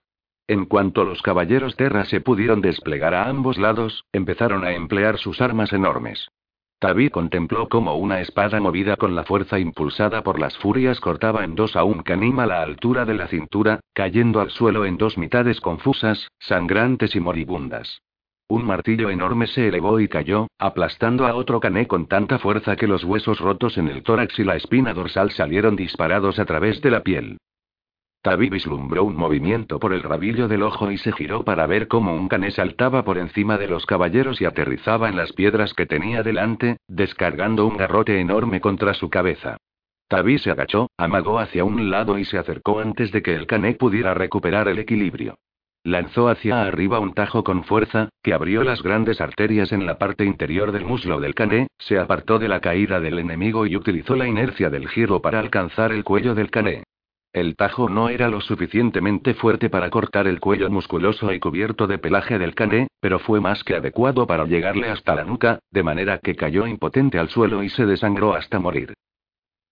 En cuanto los caballeros Terra se pudieron desplegar a ambos lados, empezaron a emplear sus armas enormes. Tabi contempló cómo una espada movida con la fuerza impulsada por las furias cortaba en dos a un canim a la altura de la cintura, cayendo al suelo en dos mitades confusas, sangrantes y moribundas. Un martillo enorme se elevó y cayó, aplastando a otro cané con tanta fuerza que los huesos rotos en el tórax y la espina dorsal salieron disparados a través de la piel. Tabi vislumbró un movimiento por el rabillo del ojo y se giró para ver cómo un cané saltaba por encima de los caballeros y aterrizaba en las piedras que tenía delante, descargando un garrote enorme contra su cabeza. Tabi se agachó, amagó hacia un lado y se acercó antes de que el cané pudiera recuperar el equilibrio. Lanzó hacia arriba un tajo con fuerza, que abrió las grandes arterias en la parte interior del muslo del cané, se apartó de la caída del enemigo y utilizó la inercia del giro para alcanzar el cuello del cané. El tajo no era lo suficientemente fuerte para cortar el cuello musculoso y cubierto de pelaje del cané, pero fue más que adecuado para llegarle hasta la nuca, de manera que cayó impotente al suelo y se desangró hasta morir.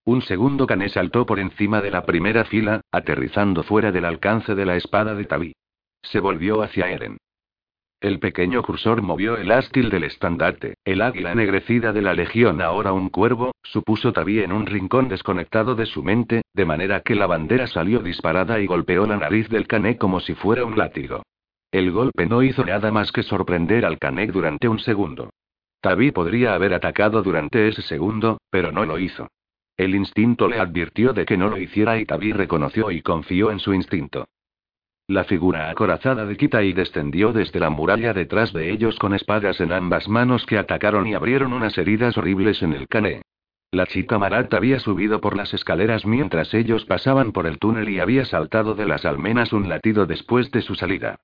Un segundo cané saltó por encima de la primera fila, aterrizando fuera del alcance de la espada de Tabi. Se volvió hacia Eren. El pequeño cursor movió el ástil del estandarte, el águila ennegrecida de la legión ahora un cuervo, supuso Tabi en un rincón desconectado de su mente, de manera que la bandera salió disparada y golpeó la nariz del cané como si fuera un látigo. El golpe no hizo nada más que sorprender al cané durante un segundo. Tabi podría haber atacado durante ese segundo, pero no lo hizo. El instinto le advirtió de que no lo hiciera y Tabi reconoció y confió en su instinto. La figura acorazada de Kitai descendió desde la muralla detrás de ellos con espadas en ambas manos que atacaron y abrieron unas heridas horribles en el cané. La chica Marat había subido por las escaleras mientras ellos pasaban por el túnel y había saltado de las almenas un latido después de su salida.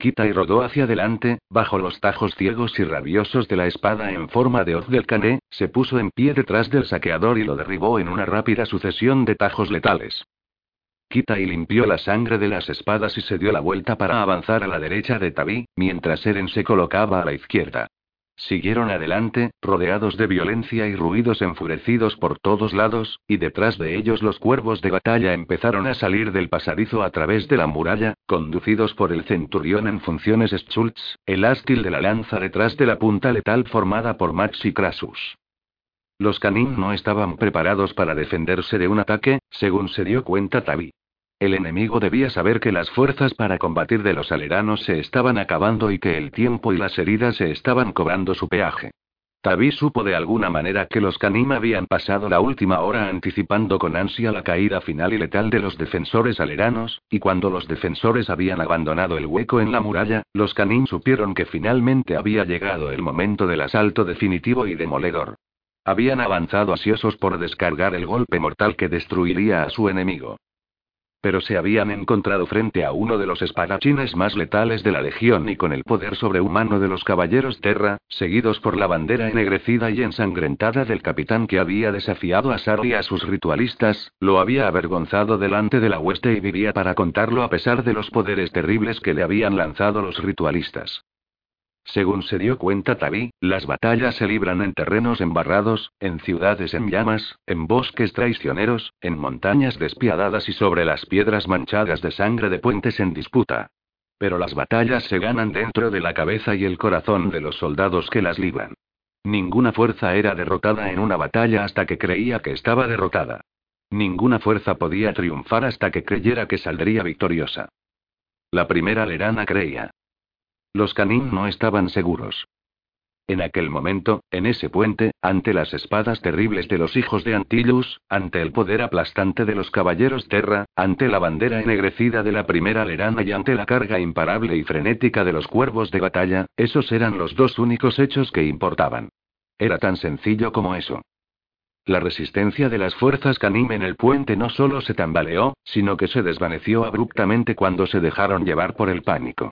Kitai rodó hacia adelante, bajo los tajos ciegos y rabiosos de la espada en forma de hoz del cané, se puso en pie detrás del saqueador y lo derribó en una rápida sucesión de tajos letales. Quita y limpió la sangre de las espadas y se dio la vuelta para avanzar a la derecha de Tabi, mientras Eren se colocaba a la izquierda. Siguieron adelante, rodeados de violencia y ruidos enfurecidos por todos lados, y detrás de ellos los cuervos de batalla empezaron a salir del pasadizo a través de la muralla, conducidos por el centurión en funciones Schultz, el ástil de la lanza detrás de la punta letal formada por Max y Krasus. Los Canin no estaban preparados para defenderse de un ataque, según se dio cuenta Tabi. El enemigo debía saber que las fuerzas para combatir de los aleranos se estaban acabando y que el tiempo y las heridas se estaban cobrando su peaje. Tabi supo de alguna manera que los Canim habían pasado la última hora anticipando con ansia la caída final y letal de los defensores aleranos, y cuando los defensores habían abandonado el hueco en la muralla, los Canim supieron que finalmente había llegado el momento del asalto definitivo y demoledor. Habían avanzado ansiosos por descargar el golpe mortal que destruiría a su enemigo. Pero se habían encontrado frente a uno de los espadachines más letales de la Legión y con el poder sobrehumano de los caballeros Terra, seguidos por la bandera ennegrecida y ensangrentada del capitán que había desafiado a Sarri y a sus ritualistas, lo había avergonzado delante de la hueste y vivía para contarlo a pesar de los poderes terribles que le habían lanzado los ritualistas. Según se dio cuenta Tabi, las batallas se libran en terrenos embarrados, en ciudades en llamas, en bosques traicioneros, en montañas despiadadas y sobre las piedras manchadas de sangre de puentes en disputa. Pero las batallas se ganan dentro de la cabeza y el corazón de los soldados que las libran. Ninguna fuerza era derrotada en una batalla hasta que creía que estaba derrotada. Ninguna fuerza podía triunfar hasta que creyera que saldría victoriosa. La primera lerana creía. Los Canin no estaban seguros. En aquel momento, en ese puente, ante las espadas terribles de los hijos de Antillus, ante el poder aplastante de los caballeros Terra, ante la bandera ennegrecida de la primera lerana y ante la carga imparable y frenética de los cuervos de batalla, esos eran los dos únicos hechos que importaban. Era tan sencillo como eso. La resistencia de las fuerzas Canim en el puente no solo se tambaleó, sino que se desvaneció abruptamente cuando se dejaron llevar por el pánico.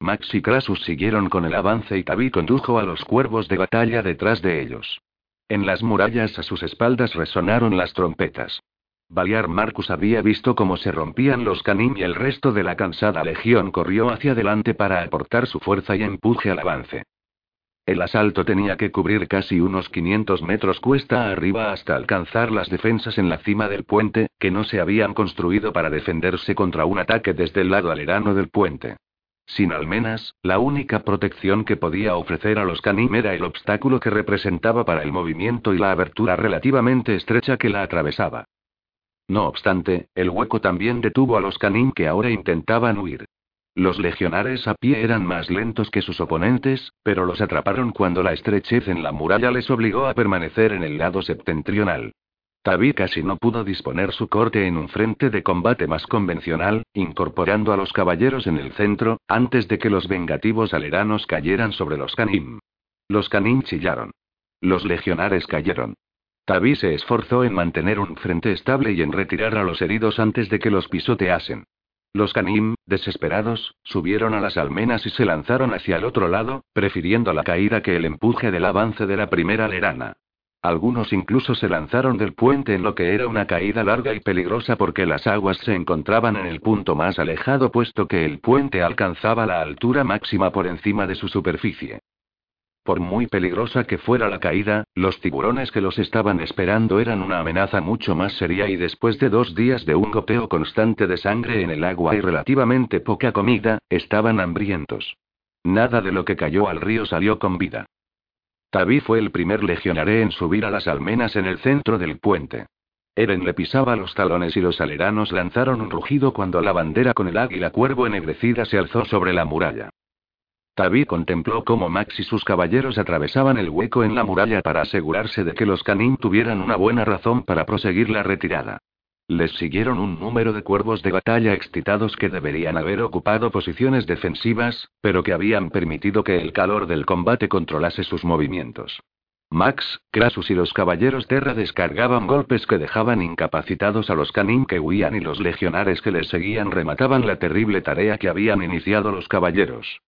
Max y Krasus siguieron con el avance y Tabi condujo a los cuervos de batalla detrás de ellos. En las murallas a sus espaldas resonaron las trompetas. Baliar Marcus había visto cómo se rompían los canim y el resto de la cansada legión corrió hacia adelante para aportar su fuerza y empuje al avance. El asalto tenía que cubrir casi unos 500 metros cuesta arriba hasta alcanzar las defensas en la cima del puente, que no se habían construido para defenderse contra un ataque desde el lado alerano del puente. Sin almenas, la única protección que podía ofrecer a los canim era el obstáculo que representaba para el movimiento y la abertura relativamente estrecha que la atravesaba. No obstante, el hueco también detuvo a los canim que ahora intentaban huir. Los legionares a pie eran más lentos que sus oponentes, pero los atraparon cuando la estrechez en la muralla les obligó a permanecer en el lado septentrional. Tabi casi no pudo disponer su corte en un frente de combate más convencional, incorporando a los caballeros en el centro, antes de que los vengativos aleranos cayeran sobre los canim. Los canim chillaron. Los legionares cayeron. Tabi se esforzó en mantener un frente estable y en retirar a los heridos antes de que los pisoteasen. Los canim, desesperados, subieron a las almenas y se lanzaron hacia el otro lado, prefiriendo la caída que el empuje del avance de la primera lerana. Algunos incluso se lanzaron del puente en lo que era una caída larga y peligrosa porque las aguas se encontraban en el punto más alejado puesto que el puente alcanzaba la altura máxima por encima de su superficie. Por muy peligrosa que fuera la caída, los tiburones que los estaban esperando eran una amenaza mucho más seria y después de dos días de un goteo constante de sangre en el agua y relativamente poca comida, estaban hambrientos. Nada de lo que cayó al río salió con vida. Taví fue el primer legionaré en subir a las almenas en el centro del puente. Eren le pisaba los talones y los aleranos lanzaron un rugido cuando la bandera con el águila cuervo ennegrecida se alzó sobre la muralla. Taví contempló cómo Max y sus caballeros atravesaban el hueco en la muralla para asegurarse de que los canín tuvieran una buena razón para proseguir la retirada. Les siguieron un número de cuervos de batalla excitados que deberían haber ocupado posiciones defensivas, pero que habían permitido que el calor del combate controlase sus movimientos. Max, Crassus y los caballeros Terra descargaban golpes que dejaban incapacitados a los canín que huían y los legionares que les seguían remataban la terrible tarea que habían iniciado los caballeros.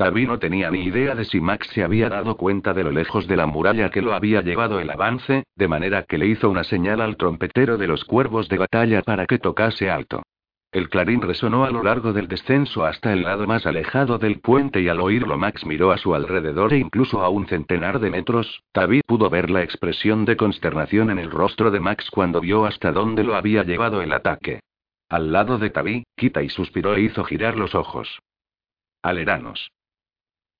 Tavi no tenía ni idea de si Max se había dado cuenta de lo lejos de la muralla que lo había llevado el avance, de manera que le hizo una señal al trompetero de los cuervos de batalla para que tocase alto. El clarín resonó a lo largo del descenso hasta el lado más alejado del puente y al oírlo Max miró a su alrededor e incluso a un centenar de metros, Tavi pudo ver la expresión de consternación en el rostro de Max cuando vio hasta dónde lo había llevado el ataque. Al lado de Tavi, Kita y suspiró e hizo girar los ojos. Aleranos.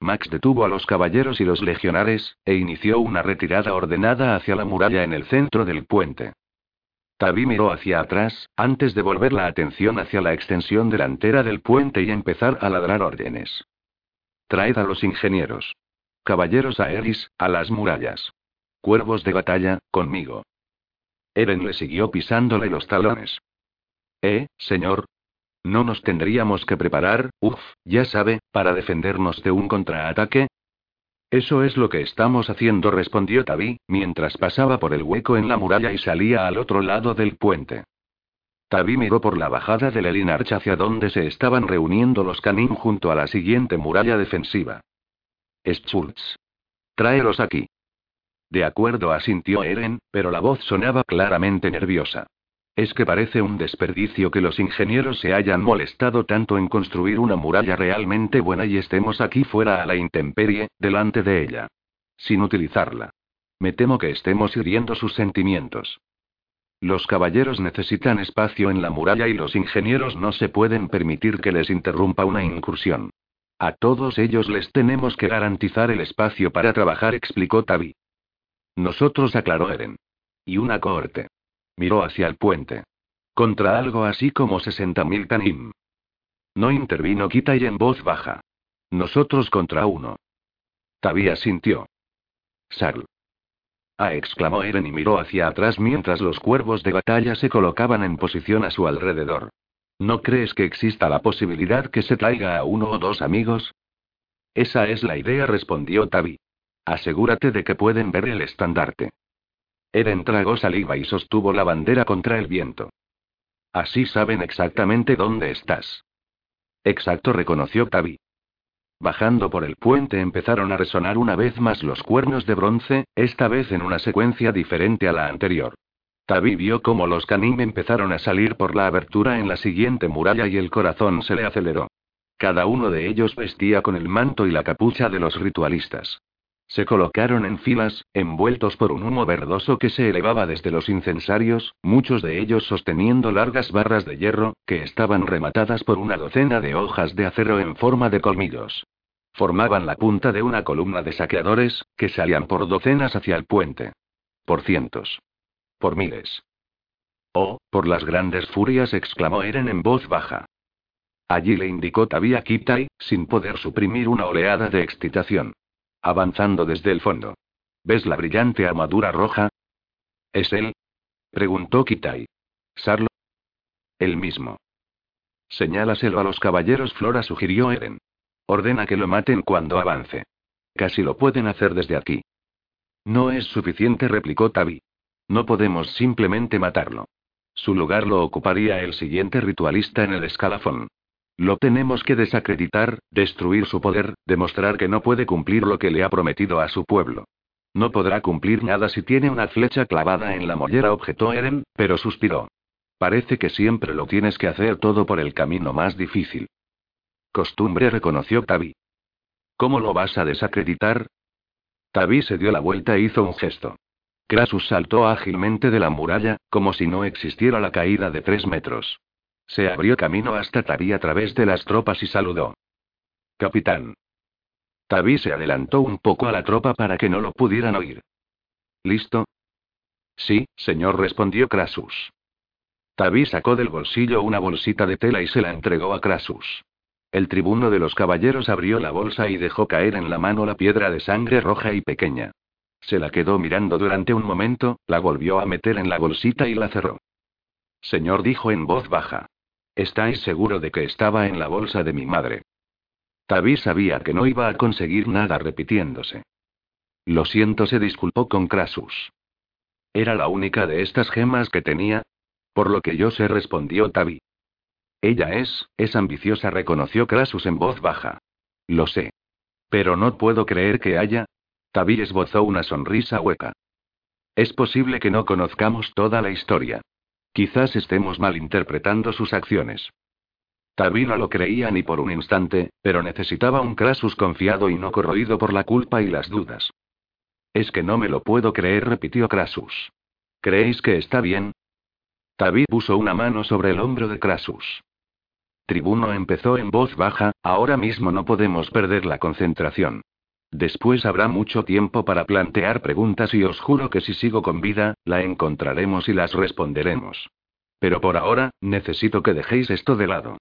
Max detuvo a los caballeros y los legionares, e inició una retirada ordenada hacia la muralla en el centro del puente. Tavi miró hacia atrás, antes de volver la atención hacia la extensión delantera del puente y empezar a ladrar órdenes. Traed a los ingenieros. Caballeros a Eris, a las murallas. Cuervos de batalla, conmigo. Eren le siguió pisándole los talones. Eh, señor, ¿No nos tendríamos que preparar, uff, ya sabe, para defendernos de un contraataque? Eso es lo que estamos haciendo, respondió Tavi, mientras pasaba por el hueco en la muralla y salía al otro lado del puente. Tavi miró por la bajada del Elinarch hacia donde se estaban reuniendo los canín junto a la siguiente muralla defensiva. Schultz. Tráelos aquí. De acuerdo, asintió Eren, pero la voz sonaba claramente nerviosa. Es que parece un desperdicio que los ingenieros se hayan molestado tanto en construir una muralla realmente buena y estemos aquí fuera a la intemperie, delante de ella. Sin utilizarla. Me temo que estemos hiriendo sus sentimientos. Los caballeros necesitan espacio en la muralla y los ingenieros no se pueden permitir que les interrumpa una incursión. A todos ellos les tenemos que garantizar el espacio para trabajar, explicó Tavi. Nosotros aclaró Eren. Y una cohorte. Miró hacia el puente. Contra algo así como 60.000 tanim. No intervino Kitai en voz baja. Nosotros contra uno. Tabia sintió. Sal. Ah, exclamó Eren y miró hacia atrás mientras los cuervos de batalla se colocaban en posición a su alrededor. ¿No crees que exista la posibilidad que se traiga a uno o dos amigos? Esa es la idea, respondió Tabi. Asegúrate de que pueden ver el estandarte. Eren tragó saliva y sostuvo la bandera contra el viento. Así saben exactamente dónde estás. Exacto, reconoció Tavi. Bajando por el puente empezaron a resonar una vez más los cuernos de bronce, esta vez en una secuencia diferente a la anterior. Tavi vio cómo los canim empezaron a salir por la abertura en la siguiente muralla y el corazón se le aceleró. Cada uno de ellos vestía con el manto y la capucha de los ritualistas. Se colocaron en filas, envueltos por un humo verdoso que se elevaba desde los incensarios, muchos de ellos sosteniendo largas barras de hierro, que estaban rematadas por una docena de hojas de acero en forma de colmillos. Formaban la punta de una columna de saqueadores, que salían por docenas hacia el puente. Por cientos. Por miles. Oh, por las grandes furias, exclamó Eren en voz baja. Allí le indicó Tabia Kitai, sin poder suprimir una oleada de excitación. Avanzando desde el fondo. ¿Ves la brillante armadura roja? ¿Es él? Preguntó Kitai. ¿Sarlo? El mismo. Señálaselo a los caballeros, Flora sugirió Eren. Ordena que lo maten cuando avance. Casi lo pueden hacer desde aquí. No es suficiente, replicó Tavi. No podemos simplemente matarlo. Su lugar lo ocuparía el siguiente ritualista en el escalafón. Lo tenemos que desacreditar, destruir su poder, demostrar que no puede cumplir lo que le ha prometido a su pueblo. No podrá cumplir nada si tiene una flecha clavada en la mollera, objetó Eren, pero suspiró. Parece que siempre lo tienes que hacer todo por el camino más difícil. Costumbre reconoció Tavi. ¿Cómo lo vas a desacreditar? Tabi se dio la vuelta e hizo un gesto. Krasus saltó ágilmente de la muralla, como si no existiera la caída de tres metros. Se abrió camino hasta Tabi a través de las tropas y saludó. Capitán. Tabi se adelantó un poco a la tropa para que no lo pudieran oír. ¿Listo? Sí, señor, respondió Krasus. Tabi sacó del bolsillo una bolsita de tela y se la entregó a Krasus. El tribuno de los caballeros abrió la bolsa y dejó caer en la mano la piedra de sangre roja y pequeña. Se la quedó mirando durante un momento, la volvió a meter en la bolsita y la cerró. Señor dijo en voz baja. ¿Estáis seguro de que estaba en la bolsa de mi madre? Tabi sabía que no iba a conseguir nada repitiéndose. Lo siento, se disculpó con Krasus. ¿Era la única de estas gemas que tenía? Por lo que yo sé, respondió Tabi. Ella es, es ambiciosa, reconoció Krasus en voz baja. Lo sé. Pero no puedo creer que haya. Tabi esbozó una sonrisa hueca. Es posible que no conozcamos toda la historia. Quizás estemos malinterpretando sus acciones. Tabi no lo creía ni por un instante, pero necesitaba un Krasus confiado y no corroído por la culpa y las dudas. Es que no me lo puedo creer, repitió Krasus. ¿Creéis que está bien? Tabi puso una mano sobre el hombro de Krasus. Tribuno empezó en voz baja, ahora mismo no podemos perder la concentración. Después habrá mucho tiempo para plantear preguntas y os juro que si sigo con vida, la encontraremos y las responderemos. Pero por ahora, necesito que dejéis esto de lado.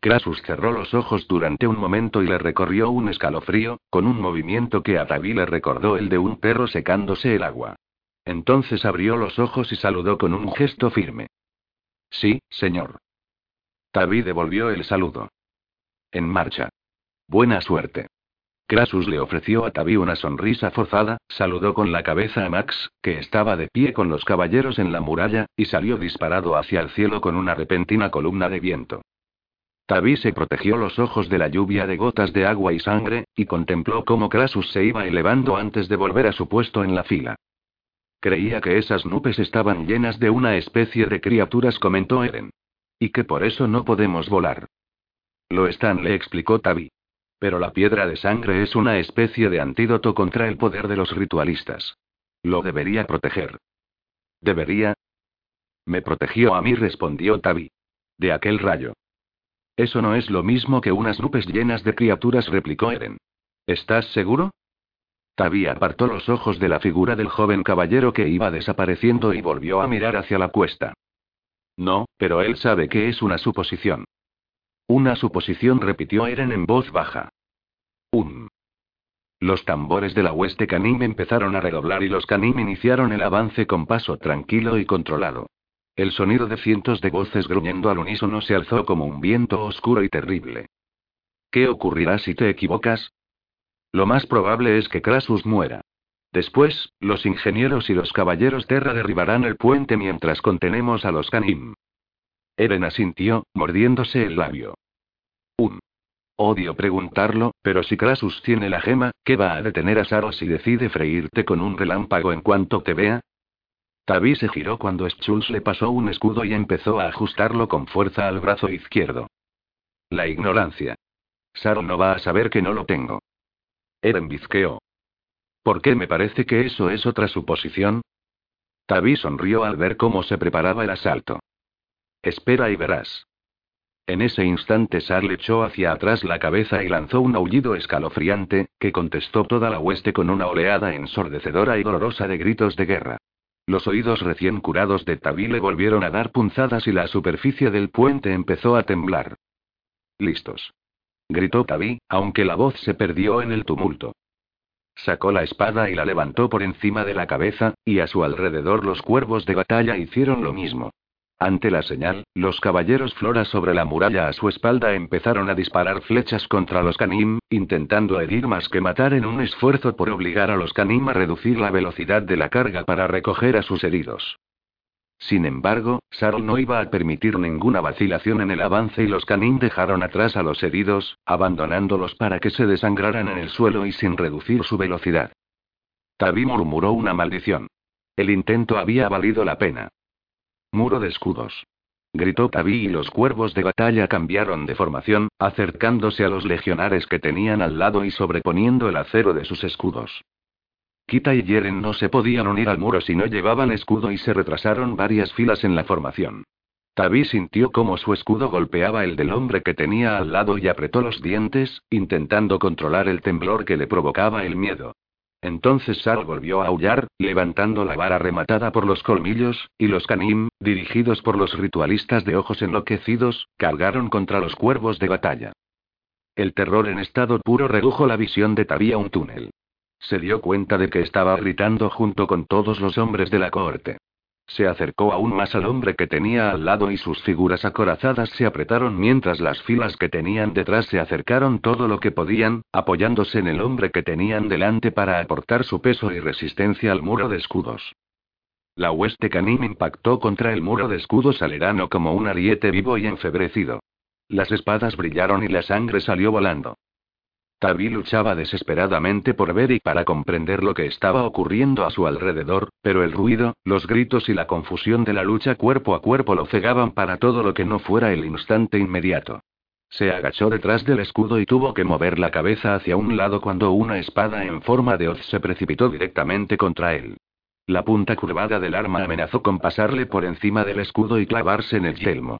Krasus cerró los ojos durante un momento y le recorrió un escalofrío, con un movimiento que a Tabi le recordó el de un perro secándose el agua. Entonces abrió los ojos y saludó con un gesto firme. Sí, señor. Tabi devolvió el saludo. En marcha. Buena suerte. Krasus le ofreció a Tabi una sonrisa forzada, saludó con la cabeza a Max, que estaba de pie con los caballeros en la muralla, y salió disparado hacia el cielo con una repentina columna de viento. Tabi se protegió los ojos de la lluvia de gotas de agua y sangre, y contempló cómo Krasus se iba elevando antes de volver a su puesto en la fila. Creía que esas nubes estaban llenas de una especie de criaturas, comentó Eren. Y que por eso no podemos volar. Lo están, le explicó Tabi. Pero la piedra de sangre es una especie de antídoto contra el poder de los ritualistas. Lo debería proteger. ¿Debería? Me protegió a mí, respondió Tabi. De aquel rayo. Eso no es lo mismo que unas nubes llenas de criaturas, replicó Eren. ¿Estás seguro? Tabi apartó los ojos de la figura del joven caballero que iba desapareciendo y volvió a mirar hacia la cuesta. No, pero él sabe que es una suposición. Una suposición, repitió Eren en voz baja. Un. Los tambores de la hueste canim empezaron a redoblar y los canim iniciaron el avance con paso tranquilo y controlado. El sonido de cientos de voces gruñendo al unísono se alzó como un viento oscuro y terrible. ¿Qué ocurrirá si te equivocas? Lo más probable es que Krasus muera. Después, los ingenieros y los caballeros Terra derribarán el puente mientras contenemos a los Canim. Eren asintió, mordiéndose el labio. Un. Odio preguntarlo, pero si Krasus tiene la gema, ¿qué va a detener a Saro si decide freírte con un relámpago en cuanto te vea? Tabi se giró cuando Schulz le pasó un escudo y empezó a ajustarlo con fuerza al brazo izquierdo. La ignorancia. Saro no va a saber que no lo tengo. Eren bizqueó. ¿Por qué me parece que eso es otra suposición? Tabi sonrió al ver cómo se preparaba el asalto. Espera y verás. En ese instante Sar echó hacia atrás la cabeza y lanzó un aullido escalofriante, que contestó toda la hueste con una oleada ensordecedora y dolorosa de gritos de guerra. Los oídos recién curados de Tabi le volvieron a dar punzadas y la superficie del puente empezó a temblar. Listos. Gritó Tabi, aunque la voz se perdió en el tumulto. Sacó la espada y la levantó por encima de la cabeza, y a su alrededor los cuervos de batalla hicieron lo mismo. Ante la señal, los caballeros Flora sobre la muralla a su espalda empezaron a disparar flechas contra los Canim, intentando herir más que matar en un esfuerzo por obligar a los Canim a reducir la velocidad de la carga para recoger a sus heridos. Sin embargo, Sarl no iba a permitir ninguna vacilación en el avance y los canín dejaron atrás a los heridos, abandonándolos para que se desangraran en el suelo y sin reducir su velocidad. Tabi murmuró una maldición. El intento había valido la pena. Muro de escudos. Gritó Tabi y los cuervos de batalla cambiaron de formación, acercándose a los legionares que tenían al lado y sobreponiendo el acero de sus escudos. Kita y Yeren no se podían unir al muro si no llevaban escudo y se retrasaron varias filas en la formación. Tabi sintió cómo su escudo golpeaba el del hombre que tenía al lado y apretó los dientes, intentando controlar el temblor que le provocaba el miedo. Entonces Sal volvió a aullar, levantando la vara rematada por los colmillos, y los canim, dirigidos por los ritualistas de ojos enloquecidos, cargaron contra los cuervos de batalla. El terror en estado puro redujo la visión de Tabí un túnel. Se dio cuenta de que estaba gritando junto con todos los hombres de la cohorte. Se acercó aún más al hombre que tenía al lado y sus figuras acorazadas se apretaron mientras las filas que tenían detrás se acercaron todo lo que podían, apoyándose en el hombre que tenían delante para aportar su peso y resistencia al muro de escudos. La hueste canim impactó contra el muro de escudos alerano como un ariete vivo y enfebrecido. Las espadas brillaron y la sangre salió volando. Tabi luchaba desesperadamente por ver y para comprender lo que estaba ocurriendo a su alrededor, pero el ruido, los gritos y la confusión de la lucha cuerpo a cuerpo lo cegaban para todo lo que no fuera el instante inmediato. Se agachó detrás del escudo y tuvo que mover la cabeza hacia un lado cuando una espada en forma de hoz se precipitó directamente contra él. La punta curvada del arma amenazó con pasarle por encima del escudo y clavarse en el yelmo.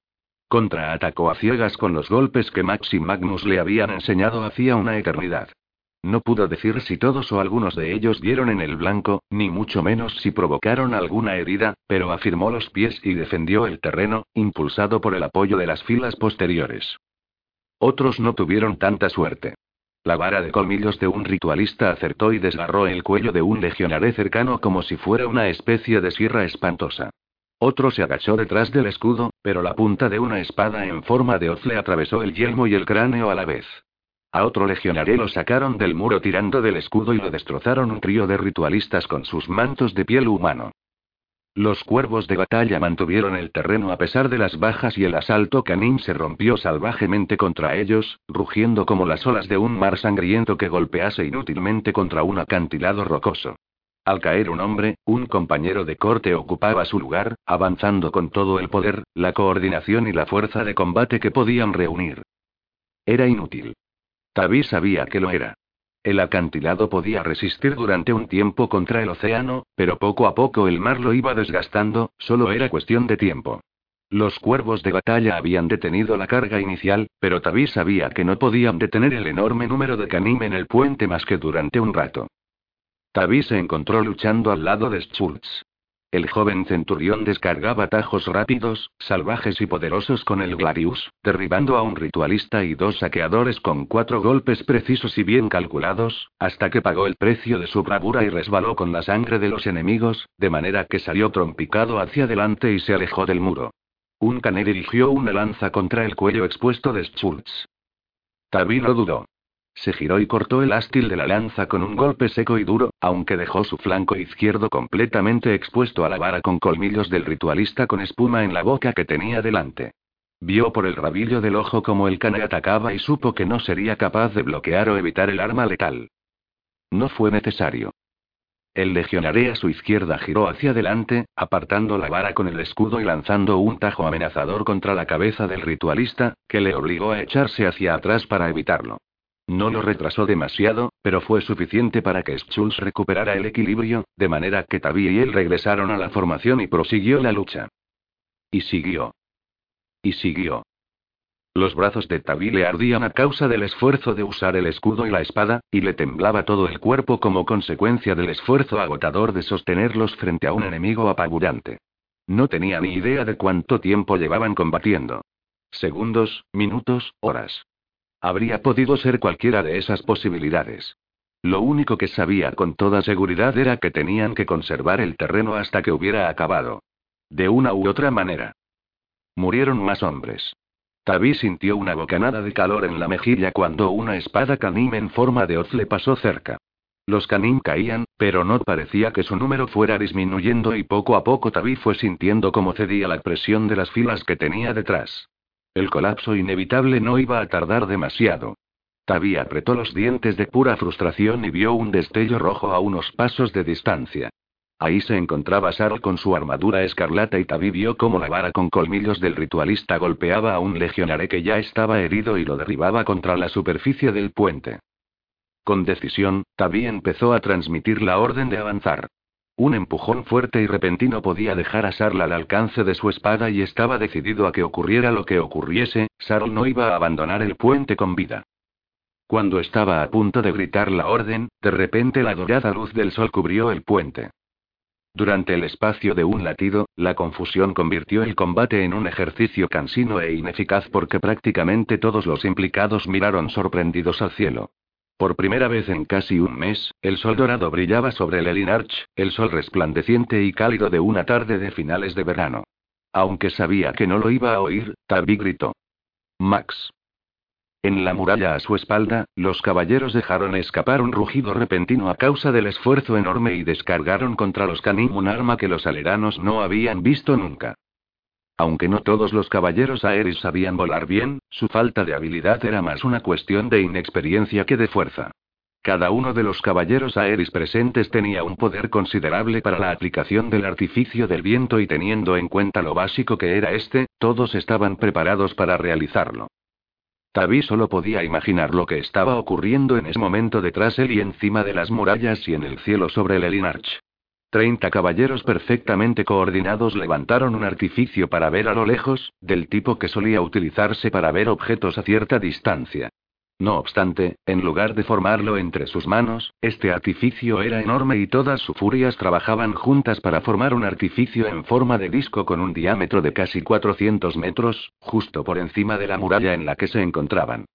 Contraatacó a ciegas con los golpes que Max y Magnus le habían enseñado hacía una eternidad. No pudo decir si todos o algunos de ellos dieron en el blanco, ni mucho menos si provocaron alguna herida, pero afirmó los pies y defendió el terreno, impulsado por el apoyo de las filas posteriores. Otros no tuvieron tanta suerte. La vara de colmillos de un ritualista acertó y desgarró el cuello de un legionaré cercano como si fuera una especie de sierra espantosa. Otro se agachó detrás del escudo, pero la punta de una espada en forma de hoz le atravesó el yelmo y el cráneo a la vez. A otro legionario lo sacaron del muro tirando del escudo y lo destrozaron un trío de ritualistas con sus mantos de piel humano. Los cuervos de batalla mantuvieron el terreno a pesar de las bajas y el asalto canín se rompió salvajemente contra ellos, rugiendo como las olas de un mar sangriento que golpease inútilmente contra un acantilado rocoso. Al caer un hombre, un compañero de corte ocupaba su lugar, avanzando con todo el poder, la coordinación y la fuerza de combate que podían reunir. Era inútil. Tabi sabía que lo era. El acantilado podía resistir durante un tiempo contra el océano, pero poco a poco el mar lo iba desgastando, solo era cuestión de tiempo. Los cuervos de batalla habían detenido la carga inicial, pero Tabi sabía que no podían detener el enorme número de canim en el puente más que durante un rato. Tabi se encontró luchando al lado de Schultz. El joven centurión descargaba tajos rápidos, salvajes y poderosos con el Gladius, derribando a un ritualista y dos saqueadores con cuatro golpes precisos y bien calculados, hasta que pagó el precio de su bravura y resbaló con la sangre de los enemigos, de manera que salió trompicado hacia adelante y se alejó del muro. Un cané dirigió una lanza contra el cuello expuesto de Schultz. Tabi no dudó. Se giró y cortó el ástil de la lanza con un golpe seco y duro, aunque dejó su flanco izquierdo completamente expuesto a la vara con colmillos del ritualista con espuma en la boca que tenía delante. Vio por el rabillo del ojo como el cane atacaba y supo que no sería capaz de bloquear o evitar el arma letal. No fue necesario. El legionario a su izquierda giró hacia adelante, apartando la vara con el escudo y lanzando un tajo amenazador contra la cabeza del ritualista, que le obligó a echarse hacia atrás para evitarlo. No lo retrasó demasiado, pero fue suficiente para que Schulz recuperara el equilibrio, de manera que Tabi y él regresaron a la formación y prosiguió la lucha. Y siguió. Y siguió. Los brazos de Tabi le ardían a causa del esfuerzo de usar el escudo y la espada, y le temblaba todo el cuerpo como consecuencia del esfuerzo agotador de sostenerlos frente a un enemigo apabullante. No tenía ni idea de cuánto tiempo llevaban combatiendo. Segundos, minutos, horas. Habría podido ser cualquiera de esas posibilidades. Lo único que sabía con toda seguridad era que tenían que conservar el terreno hasta que hubiera acabado. De una u otra manera. Murieron más hombres. Tabi sintió una bocanada de calor en la mejilla cuando una espada canim en forma de hoz le pasó cerca. Los canim caían, pero no parecía que su número fuera disminuyendo y poco a poco Tabi fue sintiendo cómo cedía la presión de las filas que tenía detrás. El colapso inevitable no iba a tardar demasiado. Tabi apretó los dientes de pura frustración y vio un destello rojo a unos pasos de distancia. Ahí se encontraba Sar con su armadura escarlata y Tabi vio cómo la vara con colmillos del ritualista golpeaba a un legionare que ya estaba herido y lo derribaba contra la superficie del puente. Con decisión, Tabi empezó a transmitir la orden de avanzar. Un empujón fuerte y repentino podía dejar a Sarl al alcance de su espada y estaba decidido a que ocurriera lo que ocurriese, Sarl no iba a abandonar el puente con vida. Cuando estaba a punto de gritar la orden, de repente la dorada luz del sol cubrió el puente. Durante el espacio de un latido, la confusión convirtió el combate en un ejercicio cansino e ineficaz porque prácticamente todos los implicados miraron sorprendidos al cielo. Por primera vez en casi un mes, el sol dorado brillaba sobre el Elinarch, el sol resplandeciente y cálido de una tarde de finales de verano. Aunque sabía que no lo iba a oír, Tabi gritó. Max. En la muralla a su espalda, los caballeros dejaron escapar un rugido repentino a causa del esfuerzo enorme y descargaron contra los canim un arma que los aleranos no habían visto nunca. Aunque no todos los caballeros aéreos sabían volar bien, su falta de habilidad era más una cuestión de inexperiencia que de fuerza. Cada uno de los caballeros aéreos presentes tenía un poder considerable para la aplicación del artificio del viento y teniendo en cuenta lo básico que era este, todos estaban preparados para realizarlo. Tabi solo podía imaginar lo que estaba ocurriendo en ese momento detrás él y encima de las murallas y en el cielo sobre el Elinarch. Treinta caballeros perfectamente coordinados levantaron un artificio para ver a lo lejos, del tipo que solía utilizarse para ver objetos a cierta distancia. No obstante, en lugar de formarlo entre sus manos, este artificio era enorme y todas sus furias trabajaban juntas para formar un artificio en forma de disco con un diámetro de casi 400 metros, justo por encima de la muralla en la que se encontraban.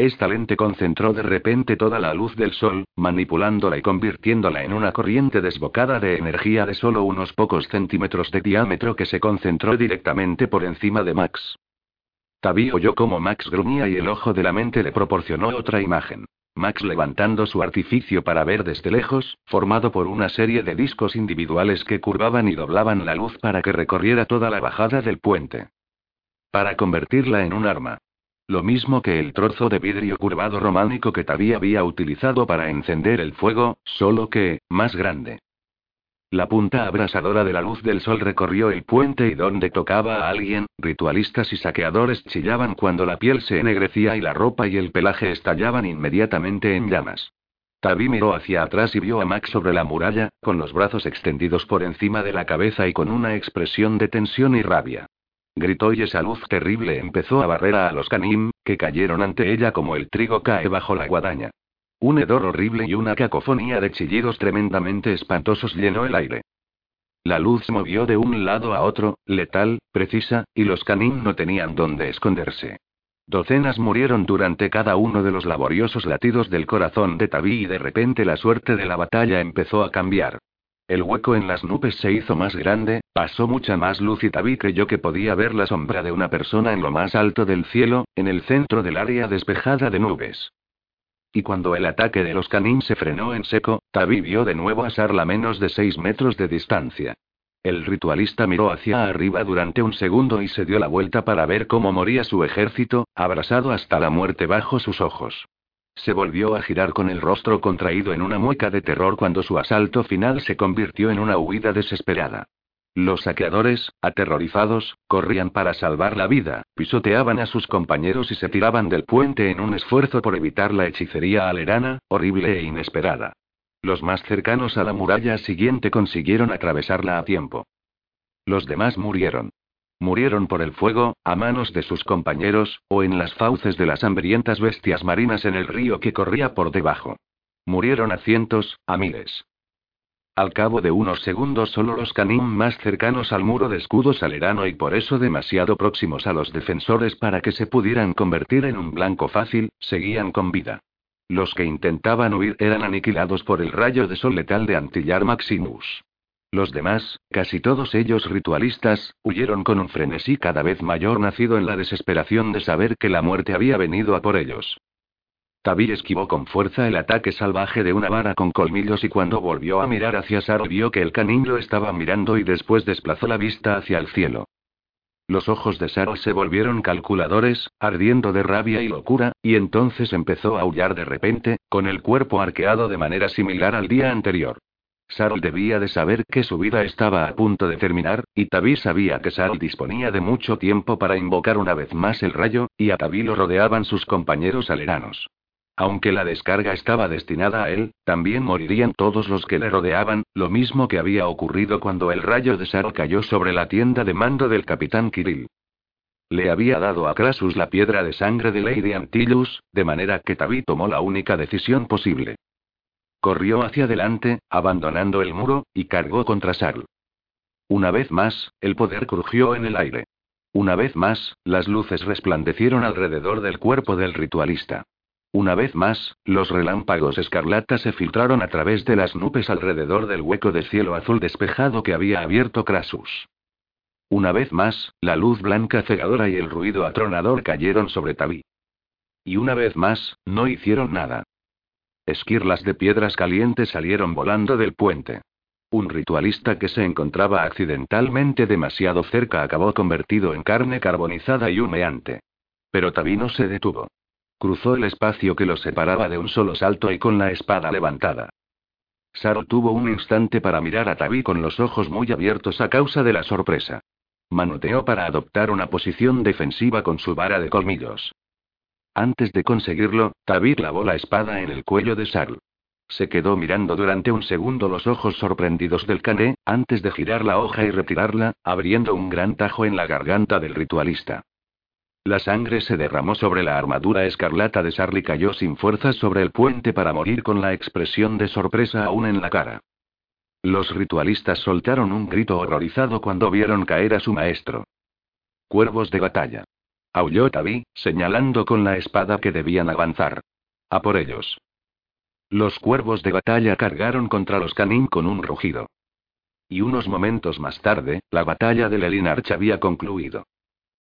Esta lente concentró de repente toda la luz del sol, manipulándola y convirtiéndola en una corriente desbocada de energía de solo unos pocos centímetros de diámetro que se concentró directamente por encima de Max. Tabi oyó como Max gruñía y el ojo de la mente le proporcionó otra imagen. Max levantando su artificio para ver desde lejos, formado por una serie de discos individuales que curvaban y doblaban la luz para que recorriera toda la bajada del puente. Para convertirla en un arma. Lo mismo que el trozo de vidrio curvado románico que Tabi había utilizado para encender el fuego, solo que, más grande. La punta abrasadora de la luz del sol recorrió el puente y donde tocaba a alguien, ritualistas y saqueadores chillaban cuando la piel se ennegrecía y la ropa y el pelaje estallaban inmediatamente en llamas. Tabi miró hacia atrás y vio a Max sobre la muralla, con los brazos extendidos por encima de la cabeza y con una expresión de tensión y rabia. Gritó y esa luz terrible empezó a barrer a los canim, que cayeron ante ella como el trigo cae bajo la guadaña. Un hedor horrible y una cacofonía de chillidos tremendamente espantosos llenó el aire. La luz se movió de un lado a otro, letal, precisa, y los canín no tenían dónde esconderse. Docenas murieron durante cada uno de los laboriosos latidos del corazón de Tabí y de repente la suerte de la batalla empezó a cambiar. El hueco en las nubes se hizo más grande, pasó mucha más luz y Tabí creyó que podía ver la sombra de una persona en lo más alto del cielo, en el centro del área despejada de nubes. Y cuando el ataque de los canín se frenó en seco, Tabi vio de nuevo a Sarla menos de seis metros de distancia. El ritualista miró hacia arriba durante un segundo y se dio la vuelta para ver cómo moría su ejército, abrasado hasta la muerte bajo sus ojos. Se volvió a girar con el rostro contraído en una mueca de terror cuando su asalto final se convirtió en una huida desesperada. Los saqueadores, aterrorizados, corrían para salvar la vida, pisoteaban a sus compañeros y se tiraban del puente en un esfuerzo por evitar la hechicería alerana, horrible e inesperada. Los más cercanos a la muralla siguiente consiguieron atravesarla a tiempo. Los demás murieron. Murieron por el fuego, a manos de sus compañeros, o en las fauces de las hambrientas bestias marinas en el río que corría por debajo. Murieron a cientos, a miles. Al cabo de unos segundos solo los canim más cercanos al muro de escudos alerano y por eso demasiado próximos a los defensores para que se pudieran convertir en un blanco fácil, seguían con vida. Los que intentaban huir eran aniquilados por el rayo de sol letal de Antillar Maximus. Los demás, casi todos ellos ritualistas, huyeron con un frenesí cada vez mayor nacido en la desesperación de saber que la muerte había venido a por ellos. Tabi esquivó con fuerza el ataque salvaje de una vara con colmillos y cuando volvió a mirar hacia Sar vio que el canín estaba mirando y después desplazó la vista hacia el cielo. Los ojos de Sar se volvieron calculadores, ardiendo de rabia y locura, y entonces empezó a aullar de repente, con el cuerpo arqueado de manera similar al día anterior. Sarl debía de saber que su vida estaba a punto de terminar, y Tabi sabía que Sarl disponía de mucho tiempo para invocar una vez más el rayo, y a Tabi lo rodeaban sus compañeros aleranos. Aunque la descarga estaba destinada a él, también morirían todos los que le rodeaban, lo mismo que había ocurrido cuando el rayo de Sar cayó sobre la tienda de mando del capitán Kirill. Le había dado a Krasus la piedra de sangre de Lady Antillus, de manera que Tabi tomó la única decisión posible. Corrió hacia adelante, abandonando el muro, y cargó contra Sarl. Una vez más, el poder crujió en el aire. Una vez más, las luces resplandecieron alrededor del cuerpo del ritualista. Una vez más, los relámpagos escarlata se filtraron a través de las nubes alrededor del hueco de cielo azul despejado que había abierto Krasus. Una vez más, la luz blanca cegadora y el ruido atronador cayeron sobre Tabi. Y una vez más, no hicieron nada. Esquirlas de piedras calientes salieron volando del puente. Un ritualista que se encontraba accidentalmente demasiado cerca acabó convertido en carne carbonizada y humeante. Pero Tabi no se detuvo. Cruzó el espacio que los separaba de un solo salto y con la espada levantada. Saro tuvo un instante para mirar a Tabi con los ojos muy abiertos a causa de la sorpresa. Manoteó para adoptar una posición defensiva con su vara de colmillos. Antes de conseguirlo, Tabi clavó la espada en el cuello de Sarl. Se quedó mirando durante un segundo los ojos sorprendidos del cané, antes de girar la hoja y retirarla, abriendo un gran tajo en la garganta del ritualista. La sangre se derramó sobre la armadura escarlata de Sarl y cayó sin fuerzas sobre el puente para morir con la expresión de sorpresa aún en la cara. Los ritualistas soltaron un grito horrorizado cuando vieron caer a su maestro. Cuervos de batalla. Aulló Tabi, señalando con la espada que debían avanzar. A por ellos. Los cuervos de batalla cargaron contra los canín con un rugido. Y unos momentos más tarde, la batalla de Lelinarch había concluido.